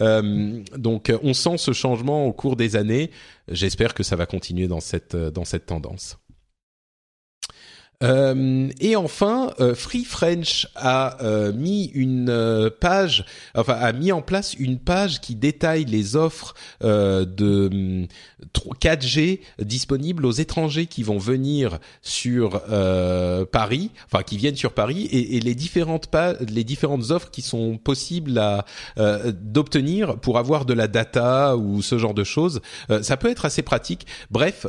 Euh, donc on sent ce changement au cours des années. J'espère que ça va continuer dans cette dans cette tendance. Euh, et enfin, euh, Free French a euh, mis une euh, page, enfin a mis en place une page qui détaille les offres de 4G hum, disponibles aux étrangers qui vont venir sur Paris, enfin qui viennent sur Paris, et, et les différentes les différentes offres qui sont possibles à d'obtenir pour avoir de la data ou ce genre de choses. ça peut être assez pratique. Bref,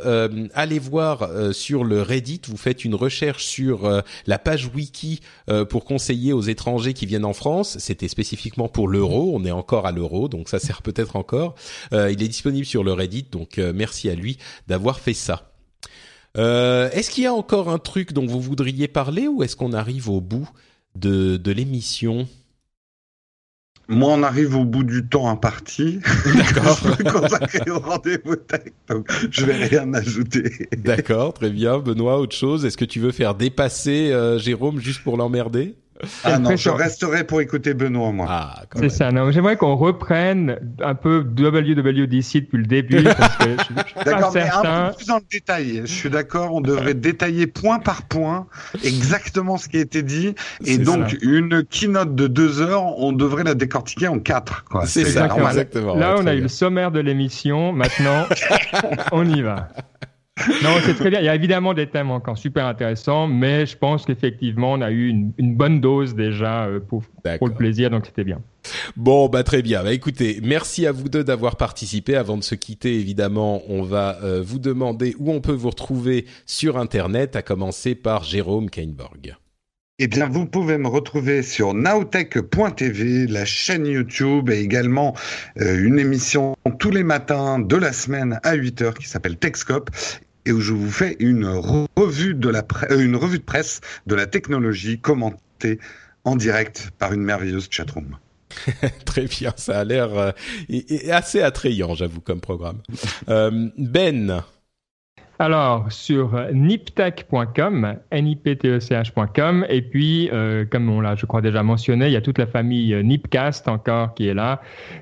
allez voir sur le Reddit, vous faites une recherche sur euh, la page wiki euh, pour conseiller aux étrangers qui viennent en France. C'était spécifiquement pour l'euro. On est encore à l'euro, donc ça sert peut-être encore. Euh, il est disponible sur le Reddit, donc merci à lui d'avoir fait ça. est-ce qu'il y a encore un truc dont vous voudriez parler ou est-ce qu'on arrive au bout de, de l'émission? Moi, on arrive au bout du temps imparti. [laughs] D'accord. consacré au rendez-vous tech, donc je vais rien ajouter. D'accord, très bien. Benoît, autre chose Est-ce que tu veux faire dépasser euh, Jérôme juste pour l'emmerder? Ah non, je resterai pour écouter Benoît, moi. Ah, c'est ça. Non, j'aimerais qu'on reprenne un peu WWDC depuis le début [laughs] parce que je, je suis pas certain. Mais un peu plus dans le détail. Je suis d'accord. On devrait détailler point par point exactement ce qui a été dit. Et donc, une keynote de deux heures, on devrait la décortiquer en quatre. C'est ça, exactement. Là, on a eu le sommaire de l'émission. Maintenant, [laughs] on y va. [laughs] non, c'est très bien. Il y a évidemment des thèmes encore super intéressants, mais je pense qu'effectivement, on a eu une, une, bonne dose déjà euh, pour, pour le plaisir, donc c'était bien. Bon, bah très bien. Bah écoutez, merci à vous deux d'avoir participé. Avant de se quitter, évidemment, on va euh, vous demander où on peut vous retrouver sur Internet, à commencer par Jérôme Kainborg. eh bien, vous pouvez me retrouver sur nowtech.tv, la chaîne YouTube et également euh, une émission tous les matins de la semaine à 8 heures qui s'appelle Techscope et où je vous fais une revue de la euh, une revue de presse de la technologie commentée en direct par une merveilleuse chatroom. [laughs] Très bien, ça a l'air euh, assez attrayant, j'avoue, comme programme. ben, alors, sur niptech.com, niptech.com, et puis, euh, comme on l'a, je crois, déjà mentionné, il y a toute la famille euh, Nipcast encore qui est là.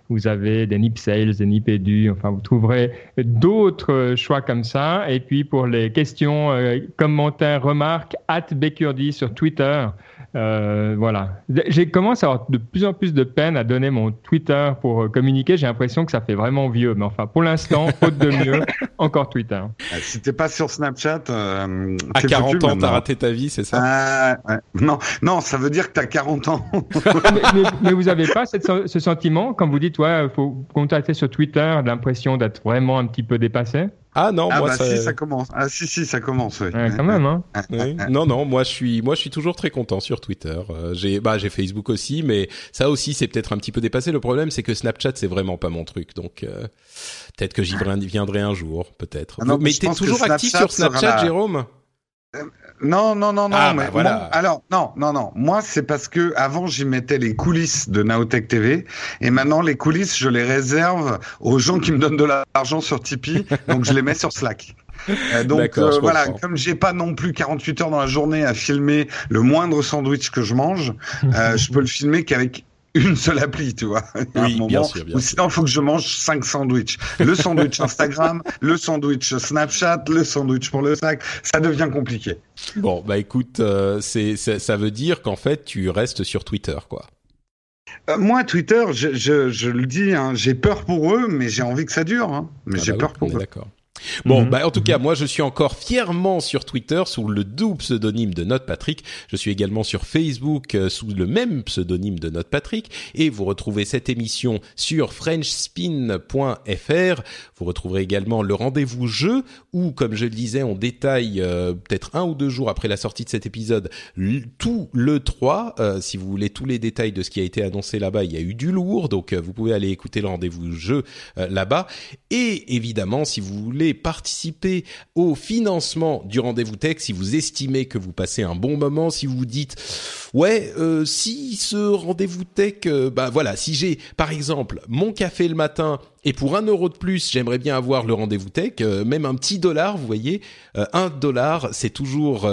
Vous avez des Nip Sales, des Nip Edu, enfin, vous trouverez d'autres choix comme ça. Et puis, pour les questions, euh, commentaires, remarques, at Becurdy sur Twitter. Euh, voilà. J'ai commencé à avoir de plus en plus de peine à donner mon Twitter pour euh, communiquer. J'ai l'impression que ça fait vraiment vieux. Mais enfin, pour l'instant, [laughs] faute de mieux, encore Twitter. Ah, si t'es pas sur Snapchat, euh, à 40 ans, t'as raté ta vie, c'est ça? Ah, Non, non, ça veut dire que t'as 40 ans. [laughs] mais, vous avez pas ce sentiment quand vous dites ouais, faut contacter sur Twitter, l'impression d'être vraiment un petit peu dépassé? Ah non, ah moi bah ça... si ça commence. Ah si si ça commence. Oui. quand même hein. Non non, moi je suis moi je suis toujours très content sur Twitter. Euh, j'ai bah j'ai Facebook aussi, mais ça aussi c'est peut-être un petit peu dépassé. Le problème c'est que Snapchat c'est vraiment pas mon truc, donc euh, peut-être que j'y viendrai un jour, peut-être. Ah mais t'es toujours actif sur Snapchat, Jérôme? Euh, non, non, non, non. Ah, mais bah voilà. alors, non, non, non. Moi, c'est parce que avant, j'y mettais les coulisses de Naotech TV, et maintenant, les coulisses, je les réserve aux gens qui me donnent de l'argent sur Tipeee, donc je les mets sur Slack. Euh, donc euh, voilà, comme j'ai pas non plus 48 heures dans la journée à filmer le moindre sandwich que je mange, euh, je peux le filmer qu'avec une seule appli, tu vois. [laughs] Oui, bien sûr, bien ou sinon, il faut que je mange cinq sandwichs. Le sandwich [laughs] Instagram, le sandwich Snapchat, le sandwich pour le sac. Ça devient compliqué. Bon, bah écoute, euh, c'est, ça veut dire qu'en fait, tu restes sur Twitter, quoi. Euh, moi, Twitter, je, je, je le dis, hein, j'ai peur pour eux, mais j'ai envie que ça dure. Hein. Mais ah j'ai bah peur pour eux. D'accord. Bon, mhm. bah en tout cas, moi je suis encore fièrement sur Twitter sous le doux pseudonyme de Note Patrick. Je suis également sur Facebook euh, sous le même pseudonyme de Note Patrick. Et vous retrouvez cette émission sur FrenchSpin.fr. Vous retrouverez également le rendez-vous jeu où, comme je le disais, on détaille euh, peut-être un ou deux jours après la sortie de cet épisode tout le 3. Euh, si vous voulez tous les détails de ce qui a été annoncé là-bas, il y a eu du lourd, donc vous pouvez aller écouter le rendez-vous jeu là-bas. Et évidemment, si vous voulez participer au financement du rendez-vous tech, si vous estimez que vous passez un bon moment, si vous vous dites ouais, euh, si ce rendez-vous tech, euh, bah voilà, si j'ai par exemple mon café le matin et pour un euro de plus, j'aimerais bien avoir le rendez-vous tech, euh, même un petit dollar, vous voyez, un dollar, c'est toujours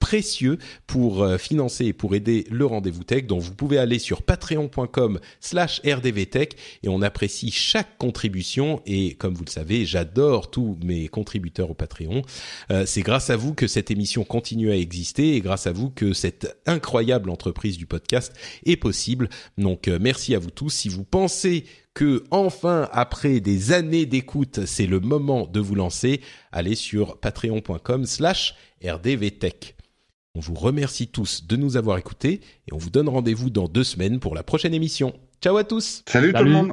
précieux pour financer et pour aider le rendez-vous tech. Donc vous pouvez aller sur patreon.com/slash rdvtech et on apprécie chaque contribution. Et comme vous le savez, j'adore tous mes contributeurs au Patreon. c'est grâce à vous que cette émission continue à exister et grâce à vous que cette incroyable entreprise du podcast est possible. Donc euh, merci à vous tous. Si vous pensez que enfin après des années d'écoute, c'est le moment de vous lancer, allez sur patreon.com slash rdvtech. On vous remercie tous de nous avoir écoutés et on vous donne rendez-vous dans deux semaines pour la prochaine émission. Ciao à tous Salut. tout le monde